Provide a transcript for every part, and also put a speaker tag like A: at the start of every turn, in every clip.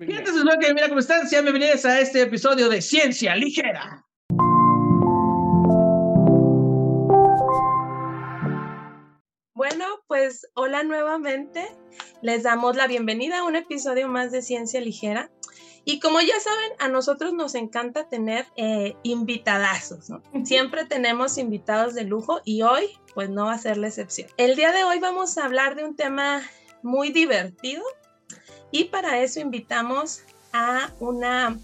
A: Gente, que mira cómo están. Sean bienvenidos a este episodio de Ciencia Ligera.
B: Bueno, pues hola nuevamente. Les damos la bienvenida a un episodio más de Ciencia Ligera. Y como ya saben, a nosotros nos encanta tener eh, invitadazos, ¿no? Siempre tenemos invitados de lujo y hoy, pues no va a ser la excepción. El día de hoy vamos a hablar de un tema muy divertido y para eso invitamos a una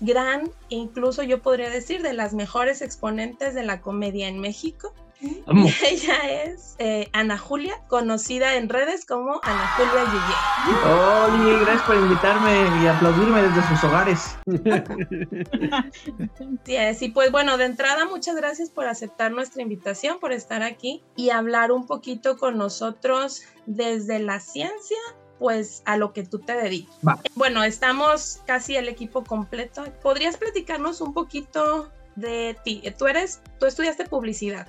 B: gran, incluso yo podría decir, de las mejores exponentes de la comedia en México. Ella es eh, Ana Julia, conocida en redes como Ana Julia Yeye.
A: Hola, gracias por invitarme y aplaudirme desde sus hogares.
B: sí, y pues bueno, de entrada, muchas gracias por aceptar nuestra invitación, por estar aquí y hablar un poquito con nosotros desde la ciencia pues a lo que tú te dedicas. Bueno, estamos casi el equipo completo. ¿Podrías platicarnos un poquito de ti? Tú eres, tú estudiaste publicidad.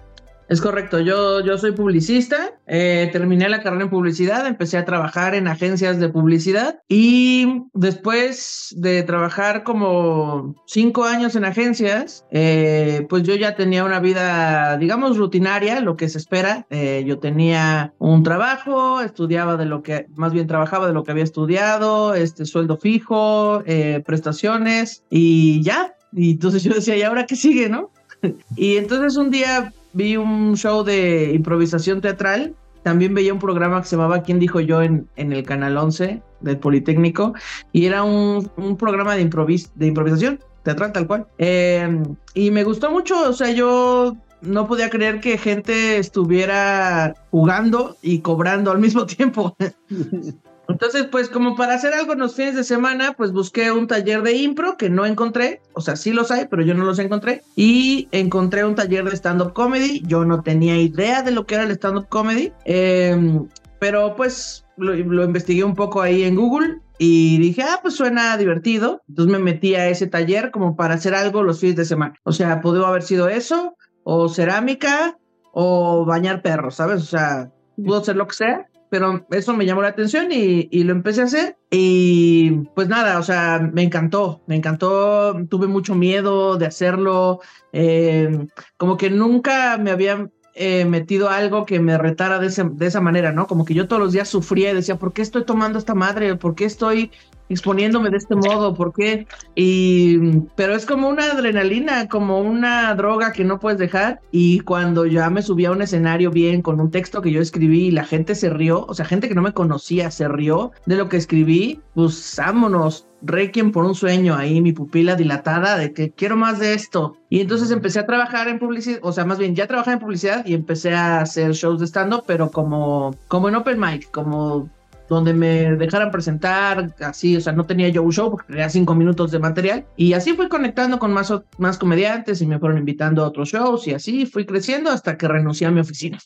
A: Es correcto, yo, yo soy publicista, eh, terminé la carrera en publicidad, empecé a trabajar en agencias de publicidad y después de trabajar como cinco años en agencias, eh, pues yo ya tenía una vida, digamos, rutinaria, lo que se espera. Eh, yo tenía un trabajo, estudiaba de lo que, más bien trabajaba de lo que había estudiado, este sueldo fijo, prestaciones y ya. Y entonces yo decía, ¿y ahora qué sigue, no? y entonces un día vi un show de improvisación teatral. También veía un programa que se llamaba ¿Quién dijo yo? en, en el Canal 11 del Politécnico. Y era un, un programa de, de improvisación teatral tal cual. Em, y me gustó mucho, o sea, yo no podía creer que gente estuviera jugando y cobrando al mismo tiempo. Entonces, pues como para hacer algo en los fines de semana, pues busqué un taller de impro que no encontré, o sea, sí los hay, pero yo no los encontré, y encontré un taller de stand-up comedy, yo no tenía idea de lo que era el stand-up comedy, em, pero pues lo, investigué un poco ahí en Google y dije, ah, pues suena divertido, entonces me metí a ese taller como para hacer algo los fines de semana, o sea, pudo haber sido eso, o cerámica, o bañar perros, ¿sabes? O sea, pudo ser lo que sea pero eso me llamó la atención y, lo empecé a hacer. Y pues nada, o sea, me encantó, me encantó, tuve mucho miedo de hacerlo, eh, como que nunca me había eh, metido algo que me retara de, de, esa manera, ¿no? Como que yo todos los días sufría y decía, ¿por qué estoy tomando esta madre? ¿Por qué estoy exponiéndome de este modo, ¿por qué? Y, pero es como una adrenalina, como una droga que no puedes dejar. Y cuando ya me subí a un escenario bien con un texto que yo escribí y la gente se rió, o sea, gente que no me conocía se rió de lo que escribí, pues vámonos, Requiem por un sueño ahí, mi pupila dilatada de que quiero más de esto. Y entonces empecé a trabajar en publicidad, o sea, más bien ya trabajaba en publicidad y empecé a hacer shows de stand-up, pero como, como en open mic, como donde me dejaran presentar, así, o sea, no tenía yo un show porque tenía cinco minutos de material. Y así fui conectando con más, más comediantes y me fueron invitando a otros shows y así fui creciendo hasta que renuncié a mi oficina.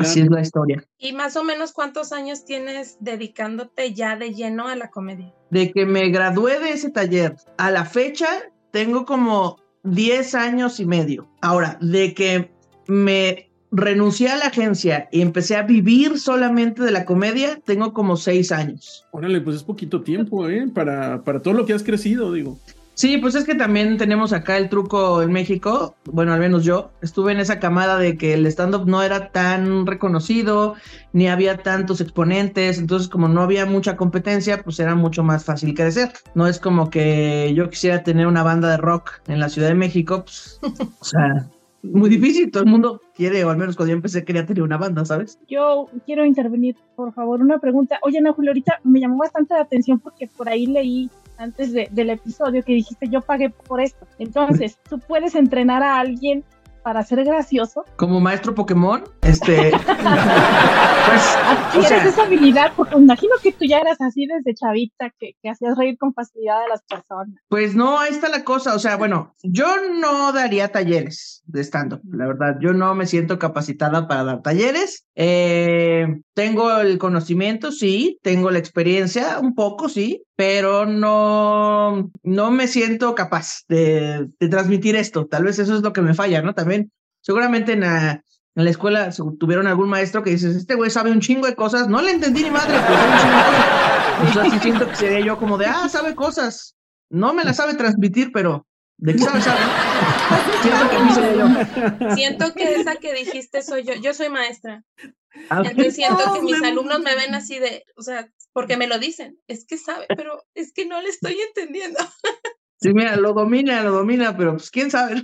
A: así es la historia.
B: ¿Y más o menos cuántos años tienes dedicándote ya de lleno a la comedia?
A: De que me gradué de ese taller a la fecha, tengo como 10 años y medio. Ahora, de que me renuncié a la agencia y empecé a vivir solamente de la comedia, tengo como seis años.
C: Órale, pues es poquito tiempo, ¿eh? Para, para todo lo que has crecido, digo.
A: Sí, pues es que también tenemos acá el truco en México, bueno, al menos yo, estuve en esa camada de que el stand-up no era tan reconocido, ni había tantos exponentes, entonces como no había mucha competencia, pues era mucho más fácil crecer. No es como que yo quisiera tener una banda de rock en la Ciudad de México, pues, o sea, muy difícil. Todo el mundo quiere, o al menos cuando yo empecé, quería tener una banda, ¿sabes?
D: Yo quiero intervenir, por favor, una pregunta. Oye, Ana Julio, ahorita me llamó bastante la atención porque por ahí leí antes del episodio que dijiste yo pagué por esto. Entonces, ¿tú puedes entrenar a alguien para ser gracioso.
A: Como maestro Pokémon, este.
D: pues. Adquieres esa habilidad, porque imagino que tú ya eras así desde chavita, que, que hacías reír con facilidad a las personas.
A: Pues no, ahí está la cosa. O sea, bueno, yo no daría talleres de stand-up, la verdad. Yo no me siento capacitada para dar talleres. Eh, tengo el conocimiento, sí, tengo la experiencia, un poco, sí, pero no, no me siento capaz de, de, transmitir esto. Tal vez eso es lo que me falla, ¿no? También, seguramente en, en la escuela tuvieron algún maestro que dices, este güey sabe un chingo de cosas, no le entendí ni madre, pero sabe un chingo de cosas. Entonces así siento que sería yo como de, ah, sabe cosas. No me la sabe transmitir, pero ¿de qué sabe? sabe? siento que sería yo.
B: Siento que esa que dijiste soy yo. Yo soy maestra. Ah, Entonces siento que mis alumnos me ven así de, o sea, porque me lo dicen, es que sabe, pero es que no le estoy entendiendo.
A: Sí, mira, lo domina, lo domina, pero pues quién sabe.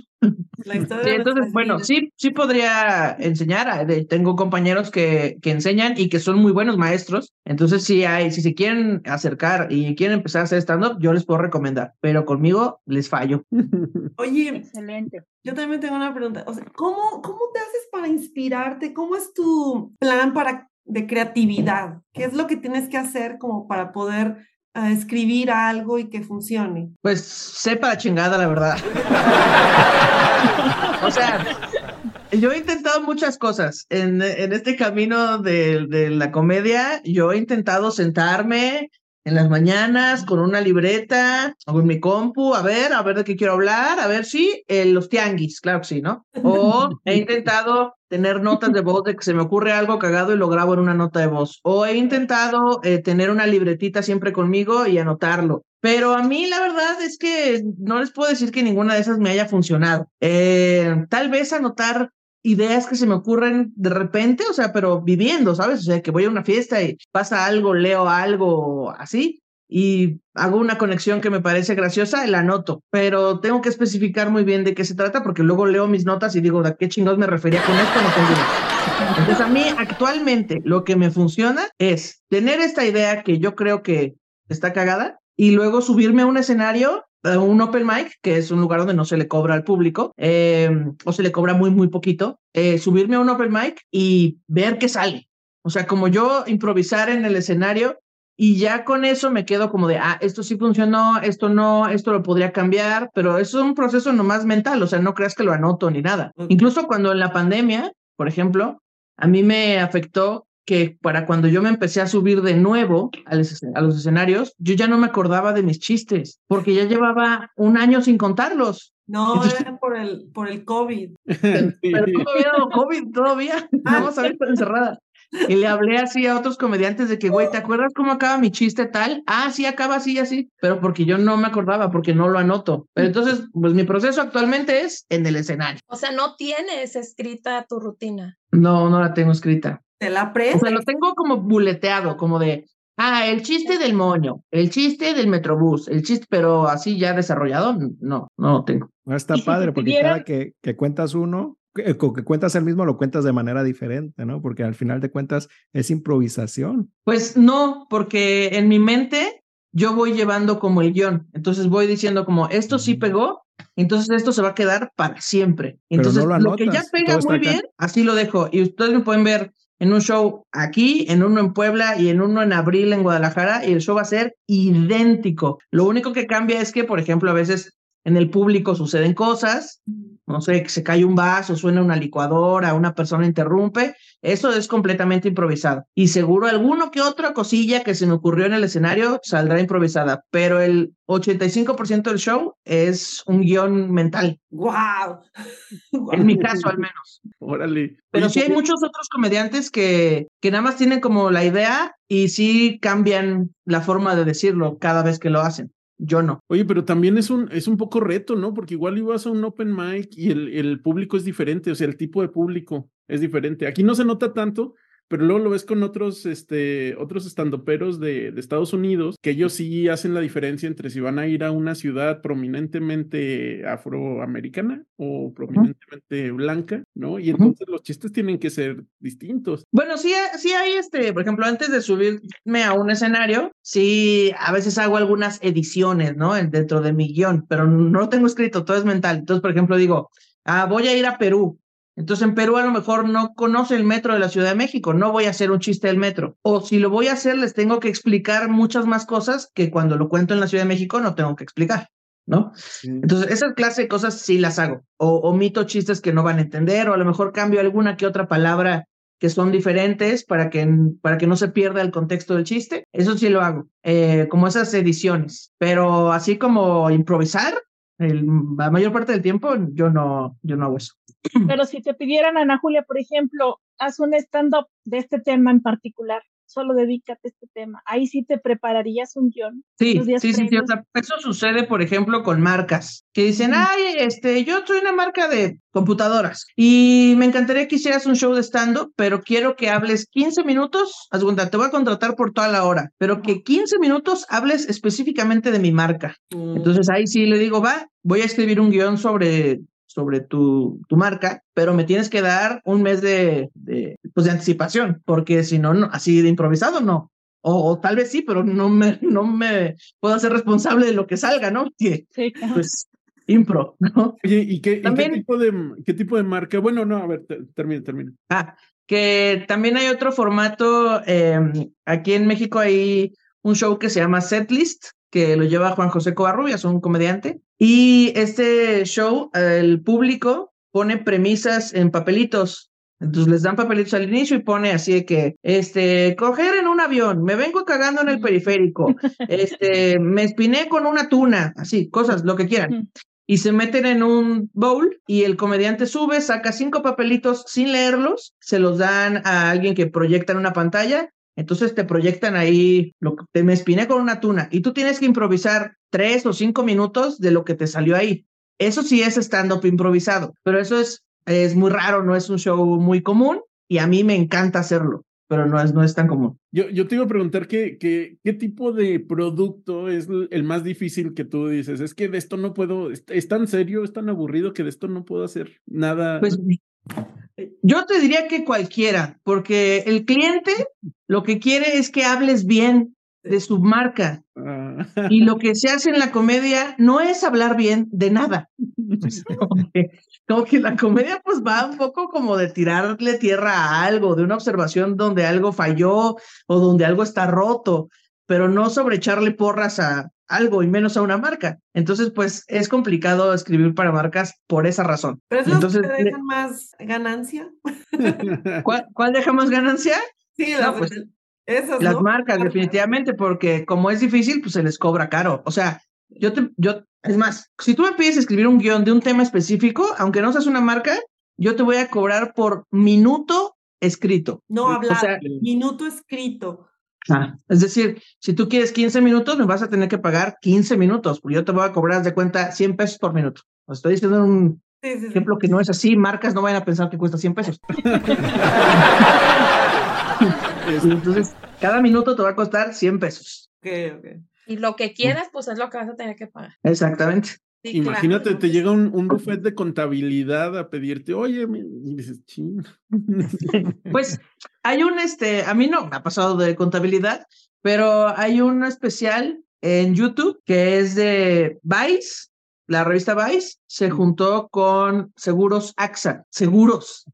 A: entonces, bueno, sí, sí podría enseñar. Tengo compañeros que, que enseñan y que son muy buenos maestros. Entonces, sí hay, si se quieren acercar y quieren empezar a hacer stand-up, yo les puedo recomendar, pero conmigo les fallo.
E: Oye, excelente. Yo también tengo una pregunta. O sea, ¿cómo, ¿cómo te haces para inspirarte? ¿Cómo es tu plan para de creatividad? ¿Qué es lo que tienes que hacer como para poder a escribir algo y que funcione?
A: Pues sepa la chingada, la verdad. o sea, yo he intentado muchas cosas en, en este camino de, de, la comedia. Yo he intentado sentarme en las mañanas con una libreta o en mi compu, a ver, a ver de qué quiero hablar, a ver si eh, los tianguis, claro que sí, ¿no? O he intentado tener notas de voz de que se me ocurre algo cagado y lo grabo en una nota de voz. O he intentado eh, tener una libretita siempre conmigo y anotarlo. Pero a mí la verdad es que no les puedo decir que ninguna de esas me haya funcionado. Eh, tal vez anotar ideas que se me ocurren de repente, o sea, pero viviendo, ¿sabes? O sea, que voy a una fiesta y pasa algo, leo algo así y hago una conexión que me parece graciosa la anoto, pero tengo que especificar muy bien de qué se trata porque luego leo mis notas y digo, ¿de qué chingados me refería con esto? No tengo idea. Entonces a mí actualmente lo que me funciona es tener esta idea que yo creo que está cagada y luego subirme a un escenario un open mic, que es un lugar donde no se le cobra al público, em, o se le cobra muy, muy poquito, eh, subirme a un open mic y ver qué sale. O sea, como yo improvisar en el escenario y ya con eso me quedo como de, ah, esto sí funcionó, esto no, esto lo podría cambiar, pero es un proceso nomás mental, o sea, no creas que lo anoto ni nada. Incluso cuando en la pandemia, por ejemplo, a mí me afectó que para cuando yo me empecé a subir de nuevo a los, escenarios, yo ya no me acordaba de mis chistes, porque ya llevaba un año sin contarlos.
E: No, era por el, por el COVID.
A: Pero todavía COVID, todavía. Vamos a ver, encerrada. Y le hablé así a otros comediantes de que, güey, ¿te acuerdas cómo acaba mi chiste tal? Ah, sí, acaba así, así. Pero porque yo no me acordaba, porque no lo anoto. Pero entonces, pues mi proceso actualmente es en el escenario.
B: O sea, no tienes escrita tu rutina.
A: No, no la tengo escrita.
E: ¿Te la aprendes?
A: O sea, lo tengo como buleteado, como de, ah, el chiste del moño, el chiste del metrobús, el chiste, pero así ya desarrollado, no, no lo tengo.
F: está padre, porque cada que, que cuentas uno, que, que cuentas el mismo, lo cuentas de manera diferente, ¿no? Porque al final de cuentas es improvisación.
A: Pues no, porque en mi mente yo voy llevando como el guion. Entonces voy diciendo como, esto sí pegó, entonces esto se va a quedar para siempre. Entonces lo, que ya pega muy bien, así lo dejo. Y ustedes me pueden ver en un show aquí, en uno en Puebla y en uno en abril en Guadalajara y el show va a ser idéntico. Lo único que cambia es que, por ejemplo, a veces en el público suceden cosas, no sé, que se cae un vaso, suena una licuadora, una persona interrumpe, eso es completamente improvisado. Y seguro alguno que otra cosilla que se me ocurrió en el escenario saldrá improvisada, pero el 85% del show es un guion mental.
E: ¡Wow!
A: En mi caso, al menos.
C: Órale.
A: Pero sí hay muchos otros comediantes que, que nada más tienen como la idea y sí cambian la forma de decirlo cada vez que lo hacen yo no.
C: Oye, pero también es un, es un poco reto, ¿no? Porque igual ibas a un open mic y el, el público es diferente, o sea, el tipo de público es diferente. Aquí no se nota tanto, pero luego lo ves con otros, este, otros estandoperos de, de Estados Unidos, que ellos sí hacen la diferencia entre si van a ir a una ciudad prominentemente afroamericana o prominentemente blanca, ¿no? Y entonces los chistes tienen que ser distintos.
A: Bueno, sí, sí hay este, por ejemplo, antes de subirme a un escenario, sí, a veces hago algunas ediciones, ¿no? Dentro de mi guion, pero no lo tengo escrito, todo es mental. Entonces, por ejemplo, digo, ah, voy a ir a Perú, entonces en Perú a lo mejor no conoce el metro de la Ciudad de México, no voy a hacer un chiste del metro. O si lo voy a hacer, les tengo que explicar muchas más cosas que cuando lo cuento en la Ciudad de México no tengo que explicar, ¿no? Entonces esa clase de cosas sí las hago. O omito chistes que no van a entender, o a lo mejor cambio alguna que otra palabra que son diferentes para que, para que no se pierda el contexto del chiste. Eso sí lo hago, eh, como esas ediciones. Pero así como improvisar, la mayor parte del tiempo yo no, yo no hago eso.
D: Pero si te pidieran, Ana Julia, por ejemplo, haz un stand-up de este tema en particular, solo dedícate a este tema. Ahí sí te prepararías un guion.
A: Sí, sí, sí, eso sucede, por ejemplo, con marcas que dicen, ay, este, yo soy una marca de computadoras y me encantaría que hicieras un show de stand-up, pero quiero que hables 15 minutos, haz te voy a contratar por toda la hora, pero que 15 minutos hables específicamente de mi marca. Mm. Entonces ahí sí le digo, va, voy a escribir un guion sobre sobre tu, tu, marca, pero me tienes que dar un mes de, de, pues de anticipación, porque si no, así de improvisado no. O, tal vez sí, pero no me, no me puedo hacer responsable de lo que salga, ¿no? sí, pues impro, ¿no?
C: Oye, ¿y qué, qué, tipo de, qué tipo de marca? Bueno, no, a ver, termina, termina.
A: Ah, que también hay otro formato, em, aquí en México hay un show que se llama Setlist, que lo lleva Juan José Covarrubias, un comediante. Y este show, el público pone premisas en papelitos. Entonces les dan papelitos al inicio y pone así de que, este, coger en un avión, me vengo cagando en el periférico, este, me espiné con una tuna, así, cosas, lo que quieran. Y se meten en un bowl y el comediante sube, saca cinco papelitos sin leerlos, se los dan a alguien que proyecta en una pantalla entonces te proyectan ahí, lo que te me espiné con una tuna y tú tienes que improvisar tres o cinco minutos de lo que te salió ahí. Eso sí es stand-up improvisado, pero eso es, es muy raro, no es un show muy común y a mí me encanta hacerlo, pero no es, no es tan común.
C: Yo, yo te iba a preguntar qué, qué, qué tipo de producto es el más difícil que tú dices. Es que de esto no puedo, es, tan serio, es tan aburrido que de esto no puedo hacer nada.
A: Pues yo te diría que cualquiera, porque el cliente lo que quiere es que hables bien de su marca. Ah. Y lo que se hace en la comedia no es hablar bien de nada. Como que, la comedia pues va un poco como de tirarle tierra a algo, de una observación donde algo falló o donde algo está roto, pero no sobre echarle porras a algo y menos a una marca. Entonces, pues es complicado escribir para marcas por esa razón.
E: ¿Pero
A: eso Entonces,
E: dejan más ganancia?
A: ¿Cuál, ¿Cuál, deja más ganancia?
E: Sí, las, pues,
A: las marcas, definitivamente, porque como es difícil, pues se les cobra caro. O sea, yo te, yo, es más, si tú me pides escribir un guion de un tema específico, aunque no seas una marca, yo te voy a cobrar por minuto escrito.
E: No hablar, minuto escrito.
A: Ah, es decir, si tú quieres 15 minutos, me vas a tener que pagar 15 minutos, porque yo te voy a cobrar de cuenta 100 pesos por minuto. Os estoy diciendo un ejemplo que no es así, marcas no vayan a pensar que cuesta 100 pesos. Entonces, cada minuto te va a costar 100 pesos.
B: Y lo que quieras, pues es lo que vas a tener que pagar.
A: Exactamente.
C: Imagínate, te llega un, un, buffet de contabilidad a pedirte, oye, y dices, ching.
A: Pues hay un, este, a mí no me ha pasado de contabilidad, pero hay un especial en YouTube que es de Vice, la revista Vice se juntó con Seguros AXA, Seguros,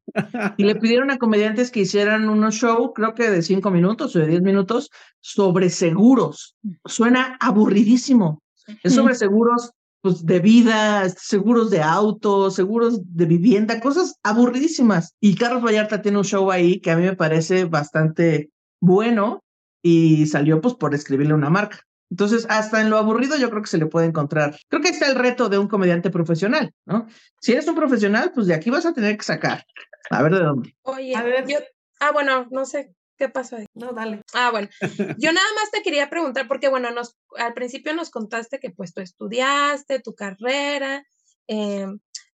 A: y le pidieron a comediantes que hicieran unos show, creo que de cinco minutos o de diez minutos, sobre seguros. Suena aburridísimo. Es sobre seguros pues, de vida, seguros de auto, seguros de vivienda, cosas aburridísimas. Y Carlos Vallarta tiene un show ahí que a mí me parece bastante bueno y salió pues por escribirle una marca. Entonces, hasta en lo aburrido yo creo que se le puede encontrar. Creo que está el reto de un comediante profesional, ¿no? Si eres un profesional, pues de aquí vas a tener que sacar. A ver de dónde.
B: Oye, a ver, yo... Ah, bueno, no sé qué pasó ahí.
E: No, dale.
B: Ah, bueno. Yo nada más te quería preguntar, porque bueno, nos, al principio nos contaste que pues tú estudiaste, tu carrera, eh,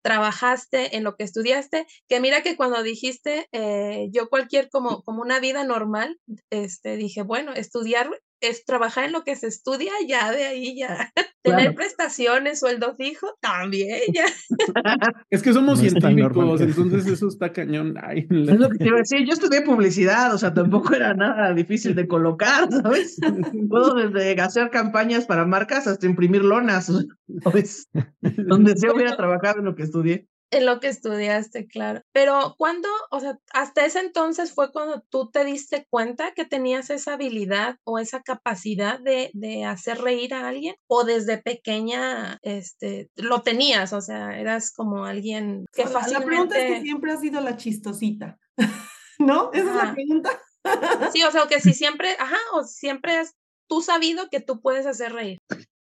B: trabajaste en lo que estudiaste, que mira que cuando dijiste eh, yo cualquier como, como una vida normal, este, dije, bueno, estudiar es trabajar en lo que se estudia, ya de ahí ya. Tener prestaciones, sueldo fijo, también ya.
C: Es que somos científicos, entonces eso está cañón.
A: es lo que te iba a decir. Yo estudié publicidad, o sea, tampoco era nada difícil de colocar, ¿sabes? Puedo desde hacer campañas para marcas hasta imprimir lonas, ¿sabes? Donde se hubiera trabajado en lo que estudié
B: en lo que estudiaste, claro. Pero cuando, o sea, hasta ese entonces fue cuando tú te diste cuenta que tenías esa habilidad o esa capacidad de, de hacer reír a alguien o desde pequeña este, lo tenías, o sea, eras como alguien que fácilmente...
E: La pregunta es que siempre has sido la chistosita, ¿no? Esa es la pregunta.
B: sí, o sea, que si siempre, ajá, o siempre has tú sabido que tú puedes hacer reír.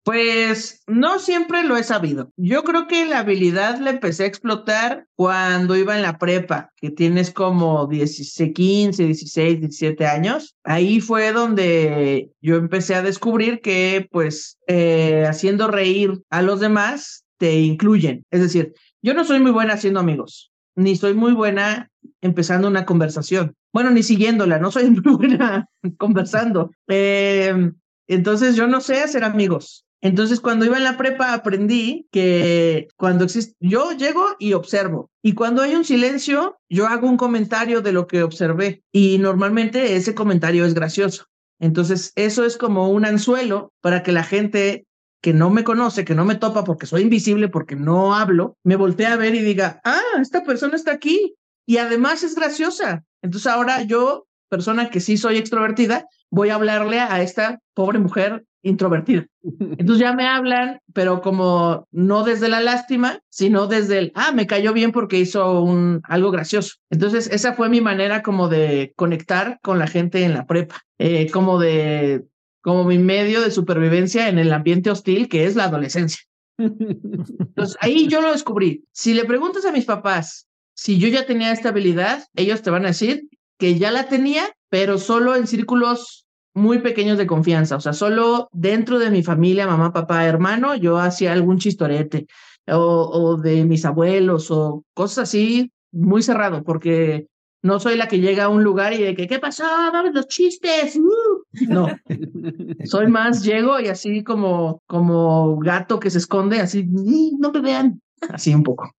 A: Pues no siempre lo he sabido. Yo creo que la habilidad la empecé a explotar cuando iba en la prepa, que tienes como 16, 15, 16, 17 años. Ahí fue donde yo empecé a descubrir que pues eh, haciendo reír a los demás te incluyen. Es decir, yo no soy muy buena haciendo amigos, ni soy muy buena empezando una conversación. Bueno, ni siguiéndola, no soy muy buena conversando. Eh, entonces yo no sé hacer amigos. Entonces, cuando iba en la prepa, aprendí que cuando existe, yo llego y observo. Y cuando hay un silencio, yo hago un comentario de lo que observé. Y normalmente ese comentario es gracioso. Entonces, eso es como un anzuelo para que la gente que no me conoce, que no me topa porque soy invisible, porque no hablo, me voltee a ver y diga, ah, esta persona está aquí. Y además es graciosa. Entonces ahora yo, persona que sí soy extrovertida, voy a hablarle a esta pobre mujer introvertida. Entonces ya me hablan, pero como no desde la lástima, sino desde el, ah, me cayó bien porque hizo un, algo gracioso. Entonces esa fue mi manera como de conectar con la gente en la prepa, eh, como de, como mi medio de supervivencia en el ambiente hostil que es la adolescencia. Entonces ahí yo lo descubrí. Si le preguntas a mis papás si yo ya tenía esta habilidad, ellos te van a decir que ya la tenía, pero solo en círculos muy pequeños de confianza, o sea, solo dentro de mi familia, mamá, papá, hermano, yo hacía algún chistorete o, o de mis abuelos o cosas así, muy cerrado, porque no soy la que llega a un lugar y de que, ¿qué pasó? Vamos los chistes. Uh". No, soy más, llego y así como, como gato que se esconde, así, no me vean, así un poco.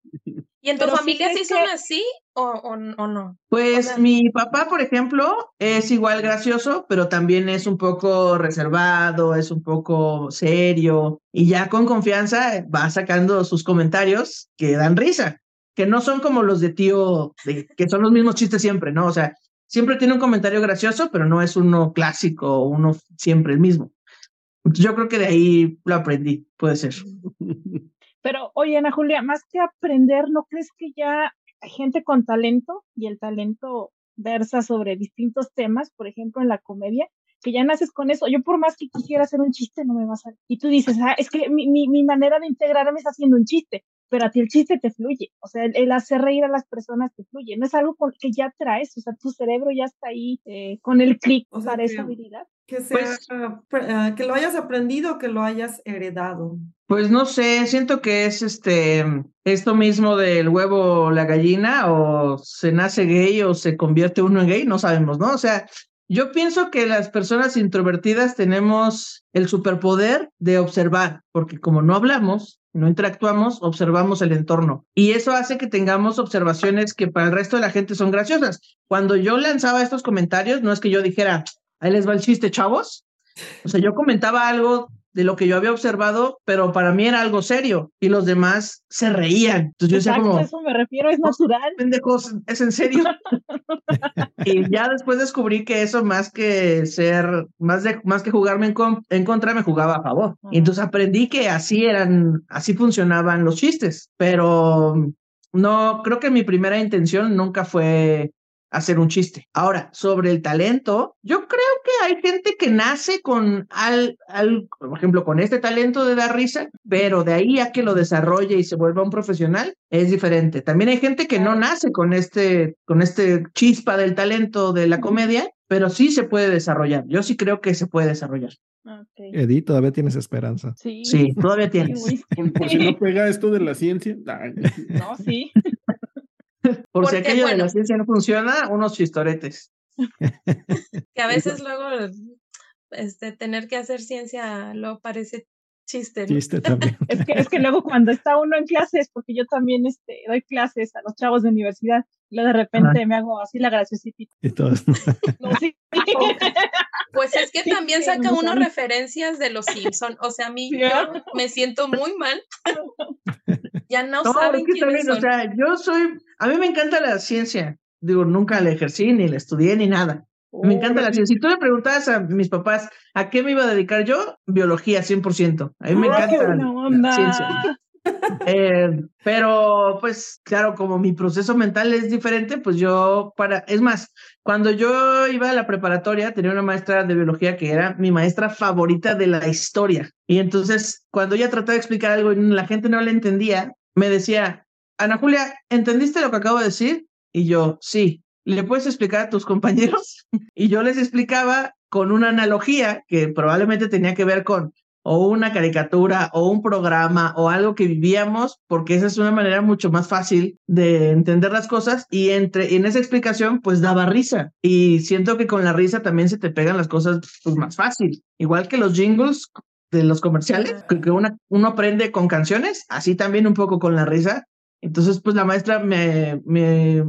B: ¿Y en tu familia sí son así o, o, no?
A: Pues mi papá, por ejemplo, es igual gracioso, pero también es un poco reservado, es un poco serio y ya con confianza va sacando sus comentarios que dan risa, que no son como los de tío, que son los mismos chistes siempre, ¿no? O sea, siempre tiene un comentario gracioso, pero no es uno clásico uno siempre el mismo. Yo creo que de ahí lo aprendí, puede ser.
D: Pero, oye, Ana Julia, más que aprender, ¿no crees que ya hay gente con talento y el talento versa sobre distintos temas, por ejemplo, en la comedia, que ya naces con eso. Yo por más que quisiera hacer un chiste, no me va a salir. Y tú dices, ah, es que mi, mi, mi manera de integrarme es haciendo un chiste, pero a ti el chiste te fluye. O sea, el, hacer reír a las personas te fluye. No es algo que ya traes, o sea, tu cerebro ya está ahí eh, con el clic para esa habilidad.
E: Que, sea, pues ah, que lo hayas aprendido, que lo hayas heredado.
A: Pues no sé, siento que es este esto mismo del huevo la gallina, o se nace gay o se convierte uno en gay, no sabemos, ¿no? O sea, yo pienso que las personas introvertidas tenemos el superpoder de observar, porque como no hablamos, no interactuamos, observamos el entorno. Y eso hace que tengamos observaciones que para el resto de la gente son graciosas. Cuando yo lanzaba estos comentarios, no es que yo dijera, ahí les va el chiste, chavos. O sea, yo comentaba algo de lo que yo había observado, pero para mí era algo serio y los demás se reían. Entonces yo decía como...
D: eso me refiero, es natural.
A: Pendejos, ¿es en serio? y ya después descubrí que eso más que ser, más, de, más que jugarme en, en contra, me jugaba a favor. Y entonces aprendí que así eran, así funcionaban los chistes, pero no, creo que mi primera intención nunca fue hacer un chiste. Ahora, sobre el talento, yo creo que hay gente que nace con, al, al, por ejemplo, con este talento de dar risa, pero de ahí a que lo desarrolle y se vuelva un profesional, es diferente. También hay gente que no nace con este, con este chispa del talento de la comedia, pero sí se puede desarrollar. Yo sí creo que se puede desarrollar.
F: Okay. Edith, todavía tienes esperanza.
A: Sí, sí todavía tienes.
C: por, si no pega esto de la ciencia.
D: No, sí.
A: Por si aquello de la ciencia no funciona, unos chistoretes.
B: que a veces luego este, tener que hacer ciencia lo parece chiste.
F: Chiste también.
D: es, que, es que luego cuando está uno en clases, porque yo también este, doy clases a los chavos de universidad, y luego de repente me hago así la graciosita.
F: Y todos.
B: Pues es que también saca uno referencias de los Simpson. O sea, a mí yo me siento muy mal. Ya no, saben quiénes son.
A: O sea, yo soy, a mí me encanta la ciencia. Digo, nunca la ejercí, ni la estudié, ni nada. Me encanta la ciencia. Si tú le preguntabas a mis papás a qué me iba a dedicar yo, biología 100%. A mí me encanta la, ciencia. Eh, pero pues claro, como mi proceso mental es diferente, pues yo para, es más, cuando yo iba a la preparatoria tenía una maestra de biología que era mi maestra favorita de la historia. Y entonces cuando ella trataba de explicar algo y la gente no le entendía, me decía, Ana Julia, ¿entendiste lo que acabo de decir? Y yo, sí. ¿Le puedes explicar a tus compañeros? Y yo les explicaba con una analogía que probablemente tenía que ver con o una caricatura o un programa o algo que vivíamos, porque esa es una manera mucho más fácil de entender las cosas y entre en esa explicación pues daba risa y siento que con la risa también se te pegan las cosas pues más fácil, igual que los jingles de los comerciales, que, una, uno aprende con canciones, así también un poco con la risa. Entonces, pues la maestra me, me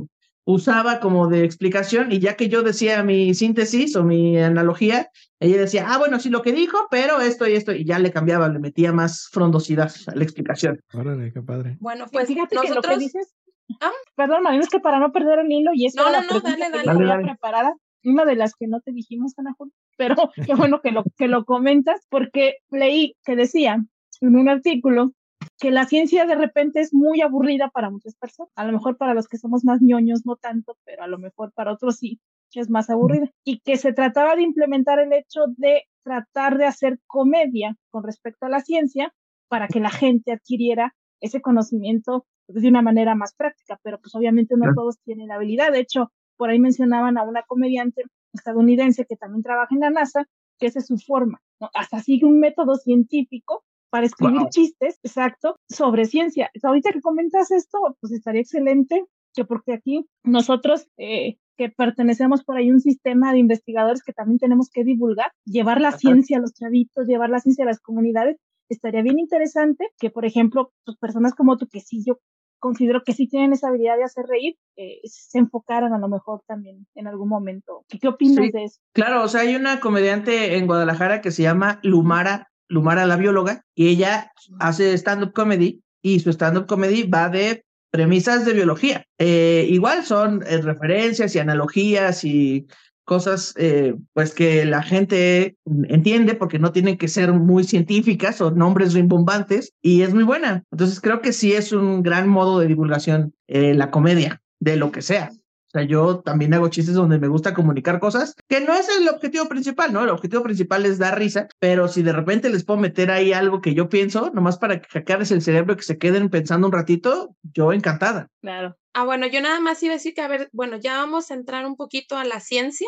A: usaba como de explicación y ya que yo decía mi síntesis o mi analogía, ella decía, ah, bueno, sí lo que dijo, pero esto y esto, y ya le cambiaba, le metía más frondosidad a la explicación.
F: Órale, qué padre.
B: Bueno, pues fíjate nosotros... que lo que dices,
D: ¿Ah? perdón, Marina, es que para no perder el hilo y eso
B: no, no, no, dale, dale,
D: dale, preparada, una de las que no te dijimos, Ana Julia, pero qué bueno que lo, que lo comentas, porque leí que decía en un artículo que la ciencia de repente es muy aburrida para muchas personas. A lo mejor para los que somos más ñoños no tanto, pero a lo mejor para otros sí, es más aburrida. Y que se trataba de implementar el hecho de tratar de hacer comedia con respecto a la ciencia para que la gente adquiriera ese conocimiento de una manera más práctica, pero pues obviamente no todos tienen la habilidad. De hecho, por ahí mencionaban a una comediante estadounidense que también trabaja en la NASA, que esa es su forma, hasta sigue un método científico para escribir chistes, exacto, sobre ciencia. Ahorita que comentas esto, pues estaría excelente, que porque aquí nosotros eh, que pertenecemos por ahí a un sistema de investigadores que también tenemos que divulgar, llevar la ciencia a los chavitos, llevar la ciencia a las comunidades, estaría bien interesante que, por ejemplo, pues, personas como tú, que sí yo considero que sí tienen esa habilidad de hacer reír, eh, se enfocaran a lo mejor también en algún momento. ¿Qué, qué opinas de eso?
A: Claro, o sea, hay una comediante en Guadalajara que se llama Lumara Lumara la bióloga, y ella hace stand-up comedy y su stand-up comedy va de premisas de biología. Eh, igual son eh, referencias y analogías y cosas eh, pues que la gente entiende porque no tienen que ser muy científicas o nombres rimbombantes y es muy buena. Entonces creo que sí es un gran modo de divulgación la comedia de lo que sea. O sea, yo también hago chistes donde me gusta comunicar cosas, que no es el objetivo principal, ¿no? El objetivo principal es dar risa, pero si de repente les puedo meter ahí algo que yo pienso, nomás para hackearles el cerebro y que se queden pensando un ratito, yo encantada.
B: Claro. Ah, bueno, yo nada más iba a decir que, a ver, bueno, ya vamos a entrar un poquito a la ciencia.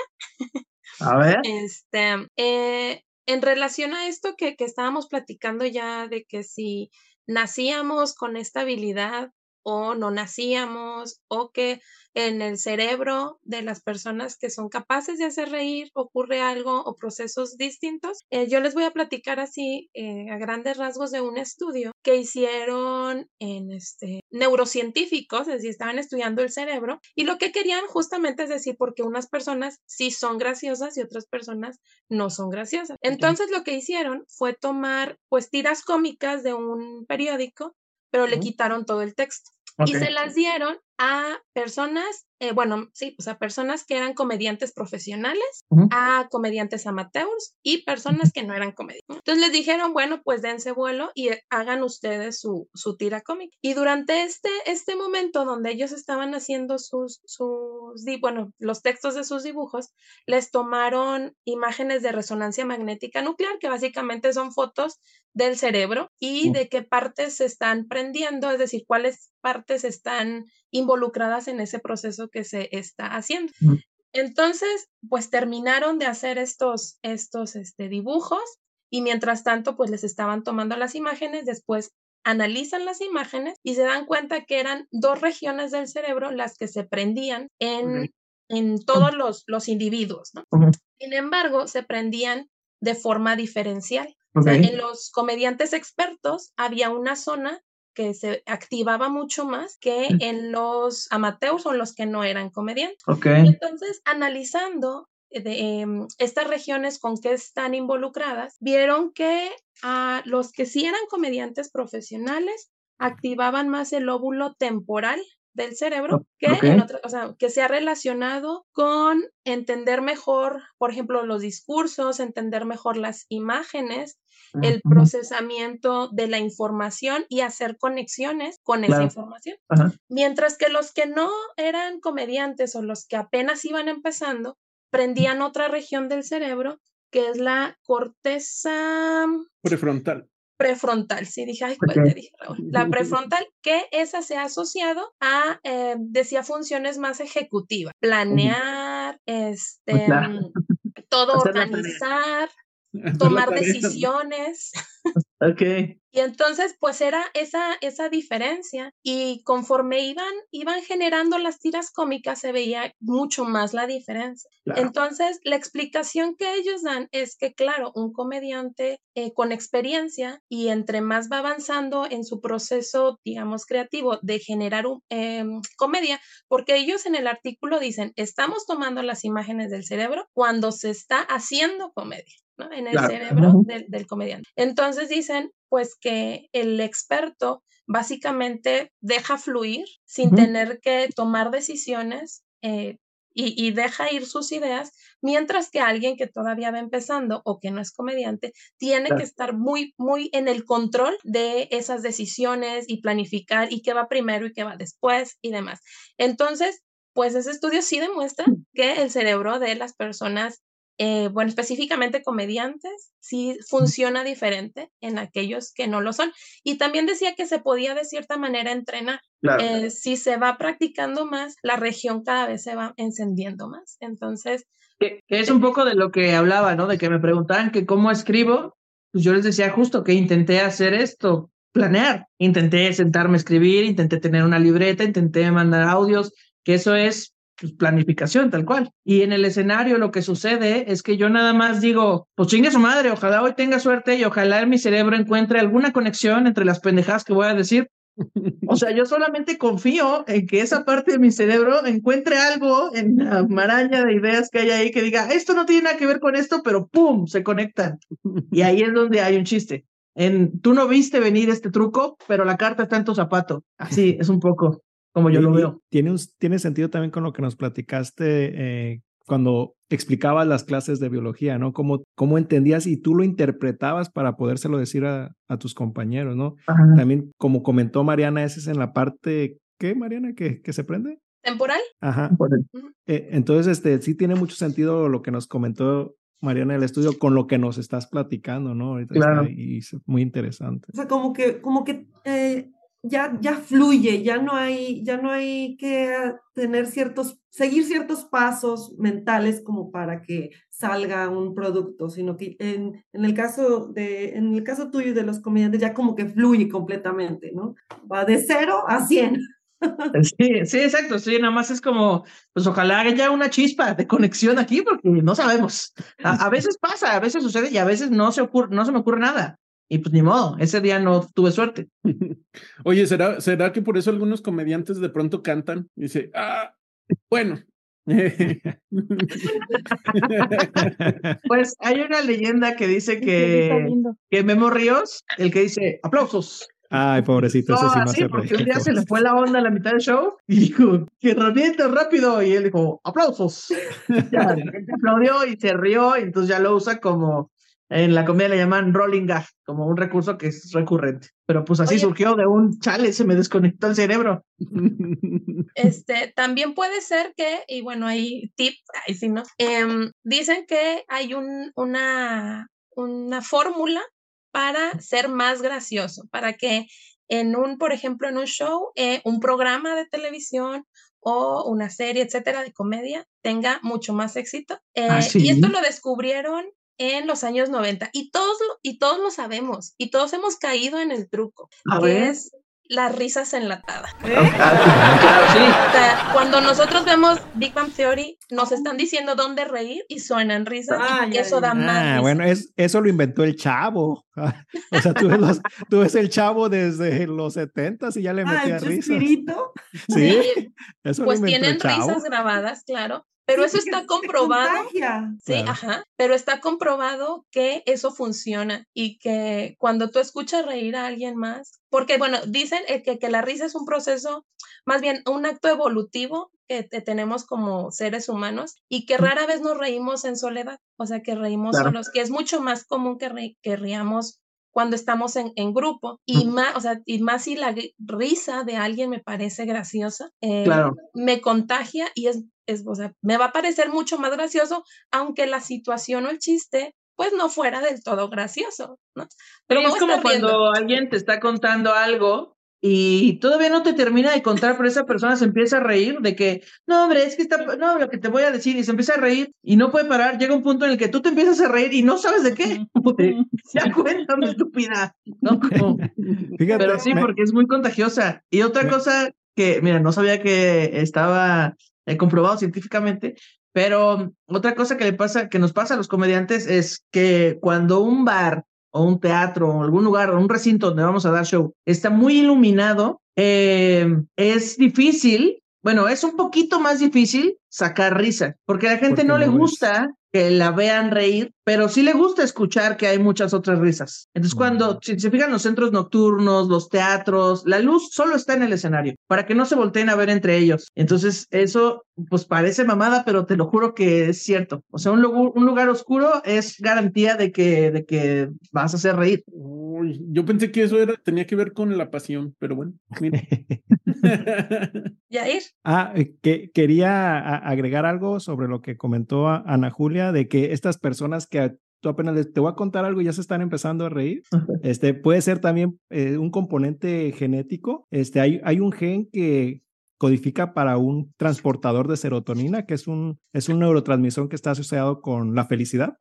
A: A ver.
B: Este, eh, en relación a esto que, que estábamos platicando ya de que si nacíamos con esta habilidad o no nacíamos o que en el cerebro de las personas que son capaces de hacer reír ocurre algo o procesos distintos. Eh, yo les voy a platicar así eh, a grandes rasgos de un estudio que hicieron en este, neurocientíficos, es decir, estaban estudiando el cerebro y lo que querían justamente es decir, porque unas personas sí son graciosas y otras personas no son graciosas. Entonces lo que hicieron fue tomar pues tiras cómicas de un periódico pero le quitaron todo el texto. Y se las dieron a personas, eh, bueno, sí, pues a personas que eran comediantes profesionales, a comediantes amateurs y personas que no eran comediantes. Entonces les dijeron, bueno, pues dense vuelo y eh, hagan ustedes su, su tira cómica. Y durante este, este momento donde ellos estaban haciendo sus, sus, bueno, los textos de sus dibujos, les tomaron imágenes de resonancia magnética nuclear, que básicamente son fotos del cerebro y de qué partes se están prendiendo, es decir, cuáles partes están involucradas en ese proceso que se está haciendo. Entonces, pues terminaron de hacer estos, estos este, dibujos y mientras tanto, pues les estaban tomando las imágenes, después analizan las imágenes y se dan cuenta que eran dos regiones del cerebro las que se prendían en, en todos los, los individuos. Sin embargo, se prendían de forma diferencial. en los comediantes expertos había una zona que se activaba mucho más que en los amateurs o los que no eran comediantes. Entonces, analizando eh, em, estas regiones con que están involucradas, vieron que a los que sí eran comediantes profesionales activaban más el óvulo temporal del cerebro que, o sea, que se ha relacionado con entender mejor, por ejemplo, los discursos, entender mejor las imágenes, el procesamiento de la información y hacer conexiones con esa información. Mientras que los que no eran comediantes o los que apenas iban empezando, prendían otra región del cerebro que es la corteza
C: prefrontal
B: prefrontal. Sí, dije, ay, ¿cuál te dije, La prefrontal, que esa se ha asociado a, eh, decía, funciones más ejecutivas. Planear, este, mm, todo organizar, tomar decisiones.
A: Ok.
B: Y entonces, pues era esa, esa diferencia y conforme iban, iban generando las tiras cómicas se veía mucho más la diferencia. Entonces, la explicación que ellos dan es que, claro, un comediante eh, con experiencia y entre más va avanzando en su proceso, digamos, creativo de generar un, em, comedia, porque ellos en el artículo dicen, estamos tomando las imágenes del cerebro cuando se está haciendo comedia. ¿No? en el cerebro del, del, comediante. Entonces dicen, pues que el experto básicamente deja fluir sin tener que tomar decisiones eh, y, deja ir sus ideas, mientras que alguien que todavía va empezando o que no es comediante tiene que estar muy, muy en el control de esas decisiones y planificar y qué va primero y qué va después y demás. Entonces, pues ese estudio sí demuestra que el cerebro de las personas eh, bueno, específicamente comediantes, sí funciona diferente en aquellos que no lo son. Y también decía que se podía de cierta manera entrenar. Eh, si se va practicando más, la región cada vez se va encendiendo más. Entonces...
A: Que, es un poco de lo que hablaba, ¿no? De que me preguntaban que cómo escribo, pues yo les decía justo que intenté hacer esto, planear. Intenté sentarme a escribir, intenté tener una libreta, intenté mandar audios, que eso es pues, planificación tal cual. Y en el escenario lo que sucede es que yo nada más digo, pues chingue su madre, ojalá hoy tenga suerte y ojalá mi cerebro encuentre alguna conexión entre las pendejadas que voy a decir. O sea, yo solamente confío en que esa parte de mi cerebro encuentre algo en la maraña de ideas que hay ahí que diga, esto no tiene nada que ver con esto, pero ¡pum! se conectan. Y ahí es donde hay un chiste. En, tú no viste venir este truco, pero la carta está en tu zapato. Así es un poco como yo lo veo.
F: Tiene, tiene sentido también con lo que nos platicaste eh, cuando explicabas las clases de biología, ¿no? Cómo, cómo entendías y tú lo interpretabas para podérselo decir a, a tus compañeros, ¿no? También, como comentó Mariana, ese es en la parte, ¿qué, Mariana? ¿Que, que se prende?
B: ¿Temporal?
F: Ajá. Eh, entonces, este, sí tiene mucho sentido lo que nos comentó Mariana el estudio con lo que nos estás platicando, ¿no?
A: claro.
F: y es muy interesante.
E: O sea, como que, como que eh, ya, ya fluye, ya no hay, ya no hay que tener ciertos, seguir ciertos pasos mentales como para que salga un producto, sino que en, en, el caso de, en el caso tuyo de los comediantes ya como que fluye completamente, ¿no? Va de cero a cien.
A: Sí, sí, exacto. Sí, nada más es como, pues ojalá haya una chispa de conexión aquí, porque no sabemos. A, a veces pasa, a veces sucede y a veces no se ocurre, no se me ocurre nada. Y pues ni modo, ese día no tuve suerte.
C: Oye, ¿será, ¿será que por eso algunos comediantes de pronto cantan? Y dice, ah, bueno.
A: pues hay una leyenda que dice que, que Memo Ríos, el que dice aplausos.
F: Ay, pobrecito, eso sí me
A: hace porque un día se le fue la onda a la mitad del show y dijo, que reviente rápido. Y él dijo, aplausos. ya, aplaudió y se rió, y entonces ya lo usa como en la comedia le llaman rolling gag, como un recurso que es recurrente. Pero pues así surgió de un chale, se me desconectó el cerebro.
B: Este, también puede ser que, y bueno, hay tip, ahí sí, ¿no? Em, dicen que hay un, una, una fórmula para ser más gracioso, para que en un, por ejemplo, en un show, eh, un programa de televisión o una serie, etcétera, de comedia, tenga mucho más éxito.
A: ¿Ah,
B: eh, y esto lo descubrieron en los años 90 y todos lo, y todos lo sabemos y todos hemos caído en el truco, que es las risas enlatadas. cuando nosotros vemos Big Bang Theory, nos están diciendo dónde reír y suenan risas y eso da más.
F: Ah, bueno, es, eso lo inventó el chavo. o sea, tú ves, tú ves, el chavo desde los 70 y ya le metía risas.
E: Sí,
F: sí.
B: Eso pues tienen risas grabadas, claro, Pero eso está comprobado. Sí, ajá. Pero está comprobado que eso funciona y que cuando tú escuchas reír a alguien más, porque bueno, dicen eh, que, que la risa es un proceso, más bien un acto evolutivo que tenemos como seres humanos y que rara vez nos reímos en soledad, o sea, que reímos solos, que es mucho más común que, que riamos cuando estamos en, en grupo y más, o sea, y más si la risa de alguien me parece graciosa, eh, me contagia y es, es, o sea, me va a parecer mucho más gracioso, aunque la situación o el chiste pues no fuera del todo gracioso, ¿no?
A: Pero es como cuando alguien te está contando algo y todavía no te termina de contar, pero esa persona se empieza a reír de que, no, hombre, es que está, no, lo que te voy a decir, y se empieza a reír y no puede parar. Llega un punto en el que tú te empiezas a reír y no sabes de qué. Ya cuéntame, estúpida. ¿no? pero sí, porque es muy contagiosa. Y otra cosa que, mira, no sabía que estaba eh, comprobado científicamente, pero otra cosa que le pasa, que nos pasa a los comediantes es que cuando un bar o un teatro o algún lugar o un recinto donde vamos a dar show está muy iluminado, eh, es difícil, bueno, es un poquito más difícil sacar risa, porque a la gente no, le gusta que la vean reír, pero sí le gusta escuchar que hay muchas otras risas. Entonces, cuando, si se fijan los centros nocturnos, los teatros, la luz solo está en el escenario, para que no se volteen a ver entre ellos. Entonces, eso, pues parece mamada, pero te lo juro que es cierto. O sea, un, lugar, un lugar oscuro es garantía de que, de que vas a hacer reír.
C: Uy, yo pensé que eso era, tenía que ver con la pasión, pero bueno, mira.
B: Yair.
F: Ah, eh, que quería agregar algo sobre lo que comentó Ana Julia, de que estas personas que tú apenas te voy a contar algo y ya se están empezando a reír. Este puede ser también eh, un componente genético. Este hay, hay un gen que codifica para un transportador de serotonina, que es un, es un neurotransmisor que está asociado con la felicidad.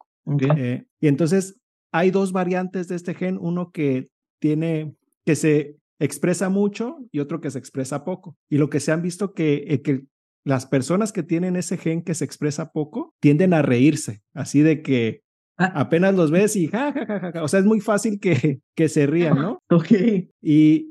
F: Eh, y entonces hay dos variantes de este gen, uno que tiene, que se expresa mucho y otro que se expresa poco. Y lo que se han visto que, eh, que las personas que tienen ese gen que se expresa poco tienden a reírse, así de que ah. apenas los ves y ja, ja, ja, ja, o sea, es muy fácil que, que se rían, ¿no?
A: Ok.
F: Y,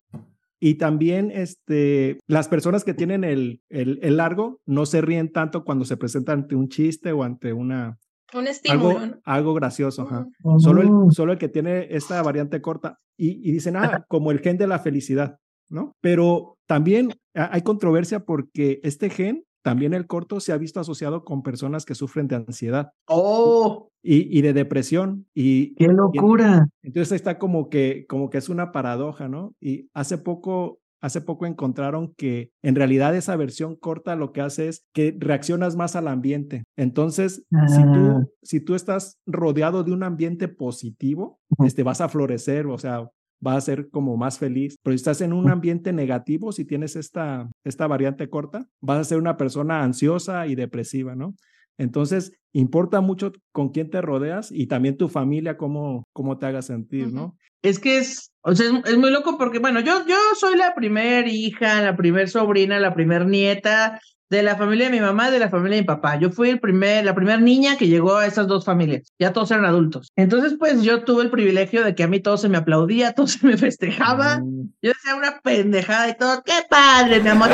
F: y también este, las personas que tienen el, el, el largo no se ríen tanto cuando se presentan ante un chiste o ante una,
B: un estímulo.
F: Algo, algo gracioso, ajá. Solo, el, oh. solo el que tiene esta variante corta. Y, y dicen, ah, como el gen de la felicidad, ¿no? Pero también hay controversia porque este gen, también el corto, se ha visto asociado con personas que sufren de ansiedad.
A: ¡Oh!
F: Y, y de depresión. Y,
A: ¡Qué locura!
F: entonces está como que, como que es una paradoja, ¿no? Y hace poco hace poco encontraron que en realidad esa versión corta lo que hace es que reaccionas más al ambiente. Entonces, si, tú, ah. si tú estás rodeado de un ambiente positivo, este, vas a florecer, o sea, vas a ser como más feliz. Pero si estás en un ambiente negativo, si tienes esta, esta variante corta, vas a ser una persona ansiosa y depresiva, ¿no? Entonces, importa mucho con quién te rodeas y también tu familia, cómo, cómo te haga sentir, ¿no?
A: Es que es, o sea, es, muy loco porque, bueno, yo, yo soy la primer hija, la primer sobrina, la primer nieta de la familia de mi mamá y de la familia de mi papá. Yo fui el primer, la primera niña que llegó a esas dos familias. Ya todos eran adultos. Entonces, pues yo tuve el privilegio de que a mí todo se me aplaudía, todo se me festejaba. Mm. Yo decía una pendejada y todo, ¡qué padre, mi amor!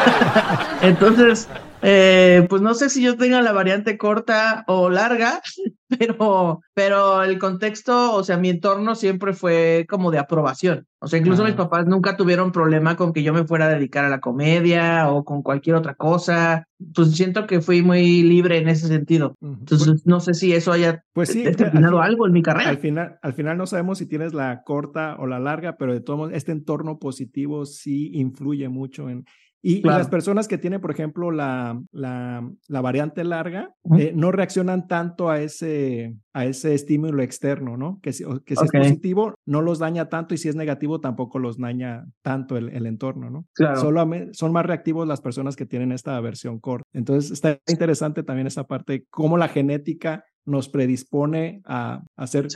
A: Entonces, eh, pues no sé si yo tenga la variante corta o larga, pero, pero el contexto, o sea, mi entorno siempre fue como de aprobación. O sea, incluso mis papás nunca tuvieron problema con que yo me fuera a dedicar a la comedia o con cualquier otra cosa. Pues siento que fui muy libre en ese sentido. Entonces, pues no sé si eso haya
F: pues sí,
A: determinado algo en mi carrera.
F: Al final, al final no sabemos si tienes la corta o la larga, pero de todos modos, este entorno positivo sí influye mucho en, y, las personas que tienen, por ejemplo, la, la, la variante larga, eh, no reaccionan tanto a ese, a ese estímulo externo, ¿no? Que si, que si es positivo, no los daña tanto y si es negativo, tampoco los daña tanto el, el entorno, ¿no?
A: Claro.
F: Solo son más reactivos las personas que tienen esta versión corta. Entonces, está interesante también esa parte, cómo la genética nos predispone a, hacer,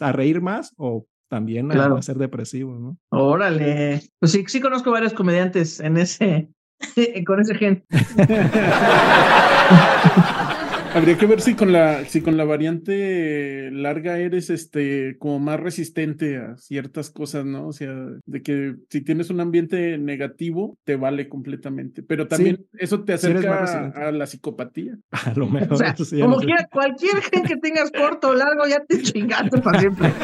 F: a reír más o también a, ser depresivo, ¿no?
A: Órale. Pues sí, sí conozco varios comediantes en ese, con ese gen.
C: Habría que ver si con la, si con la variante larga eres este como más resistente a ciertas cosas, ¿no? O sea, de que si tienes un ambiente negativo, te vale completamente. Pero también eso te acerca a, la psicopatía.
F: A lo mejor. O
A: sea, como quiera, cualquier gen que tengas corto o largo, ya te chingaste para siempre.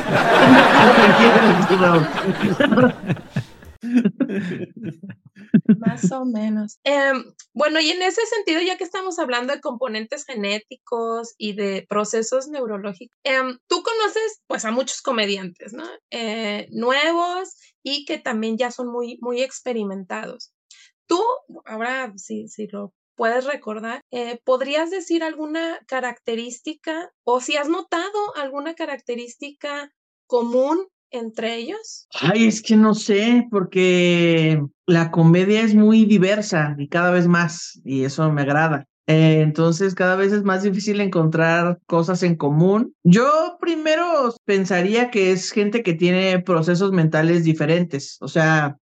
B: Más o menos. Em, bueno, y en ese sentido, ya que estamos hablando de componentes genéticos y de procesos neurológicos, em, tú conoces pues a muchos comediantes, ¿no? Eh, nuevos y que también ya son muy, muy experimentados. Tú, ahora si, si lo puedes recordar, eh, ¿podrías decir alguna característica o si has notado alguna característica común entre ellos?
A: Ay, es que no sé, porque la comedia es muy diversa y cada vez más, y eso me agrada. Eh, entonces, cada vez es más difícil encontrar cosas en común. Yo primero pensaría que es gente que tiene procesos mentales diferentes, o sea,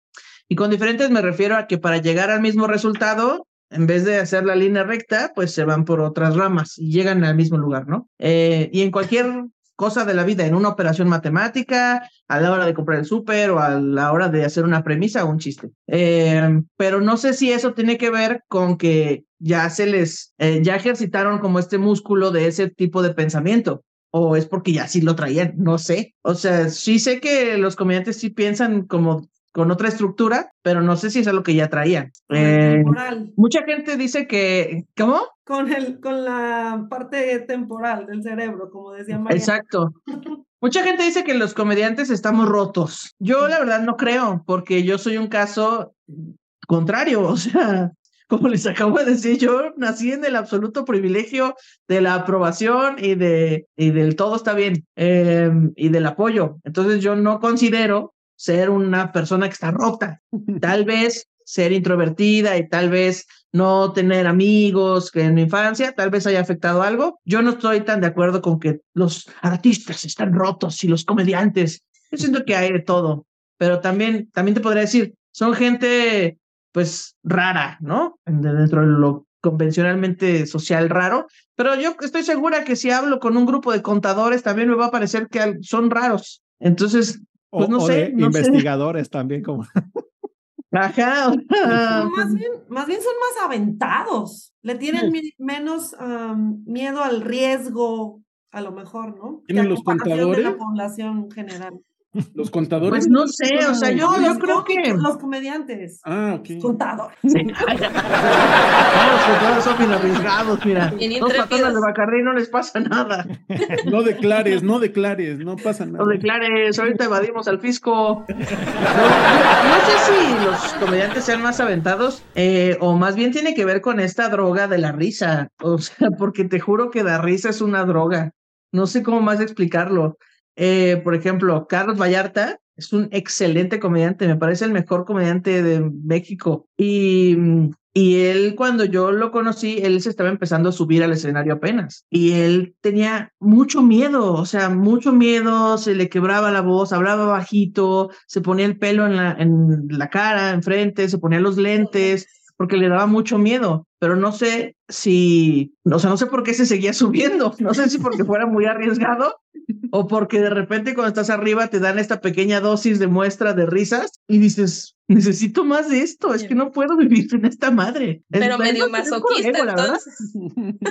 A: y con diferentes me refiero a que para llegar al mismo resultado, en vez de hacer la línea recta, pues se van por otras ramas y llegan al mismo lugar, ¿no? Eh, y en cualquier cosa de la vida, en una operación matemática, a la hora de comprar el súper o a la hora de hacer una premisa o un chiste. Eh, pero no sé si eso tiene que ver con que ya se les, eh, ya ejercitaron como este músculo de ese tipo de pensamiento. O es porque ya sí lo traían, no sé. O sea, sí sé que los comediantes sí piensan como con otra estructura, pero no sé si es algo que ya traía. Eh, mucha gente dice que, ¿cómo?
E: Con, el, con la parte temporal del cerebro, como decía María.
A: Exacto. Mucha gente dice que los comediantes estamos rotos. Yo la verdad no creo, porque yo soy un caso contrario, o sea, como les acabo de decir, yo nací en el absoluto privilegio de la aprobación y, de, y del todo está bien em, y del apoyo. Entonces yo no considero ser una persona que está rota, tal vez ser introvertida y tal vez no tener amigos que en mi infancia, tal vez haya afectado algo. Yo no estoy tan de acuerdo con que los artistas están rotos y los comediantes. Yo siento que hay de todo, pero también, también te podría decir, son gente pues rara, ¿no? Dentro de lo convencionalmente social raro, pero yo estoy segura que si hablo con un grupo de contadores también me va a parecer que son raros. Entonces, pues no sé.
F: investigadores también, como.
A: Ajá.
E: más, bien, más bien son más aventados. Le tienen menos miedo al riesgo, a lo mejor, ¿no?
C: ¿Tienen los contadores? De
E: la población general.
C: Los contadores.
A: Pues no sé, o sea, yo, yo creo que.
E: Los comediantes.
C: Ah, ok.
E: Contadores.
A: Sí. los contadores son bien arriesgados, mira. Dos patrones de Bacardi no les pasa nada.
C: No declares, no declares, no pasa nada.
A: No declares, ahorita evadimos al fisco. No, sé si los comediantes sean más aventados eh, o más bien tiene que ver con esta droga de la risa. O sea, porque te juro que la risa es una droga. No sé cómo más explicarlo. Eh, por ejemplo, Carlos Vallarta es un excelente comediante, me parece el mejor comediante de México. Y, y él, cuando yo lo conocí, él se estaba empezando a subir al escenario apenas. Y él tenía mucho miedo, o sea, mucho miedo, se le quebraba la voz, hablaba bajito, se ponía el pelo en la, en la cara, enfrente, se ponía los lentes porque le daba mucho miedo, pero no sé si, o sea, no sé por qué se seguía subiendo, no sé si porque fuera muy arriesgado o porque de repente cuando estás arriba te dan esta pequeña dosis de muestra de risas y dices, necesito más de esto, es que no puedo vivir sin esta madre.
B: Pero medio masoquista, entonces.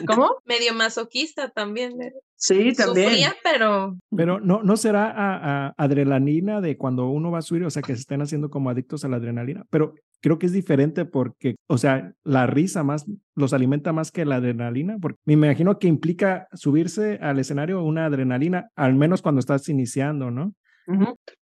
A: ¿Cómo?
B: Medio masoquista también. ¿eh?
A: Sí, también.
B: Sufría, pero...
F: Pero no, no será a, adrenalina de cuando uno va a subir, o sea, que se estén haciendo como adictos a la adrenalina, pero creo que es diferente porque, o sea, la risa más los alimenta más que la adrenalina, porque me imagino que implica subirse al escenario una adrenalina, al menos cuando estás iniciando, ¿no?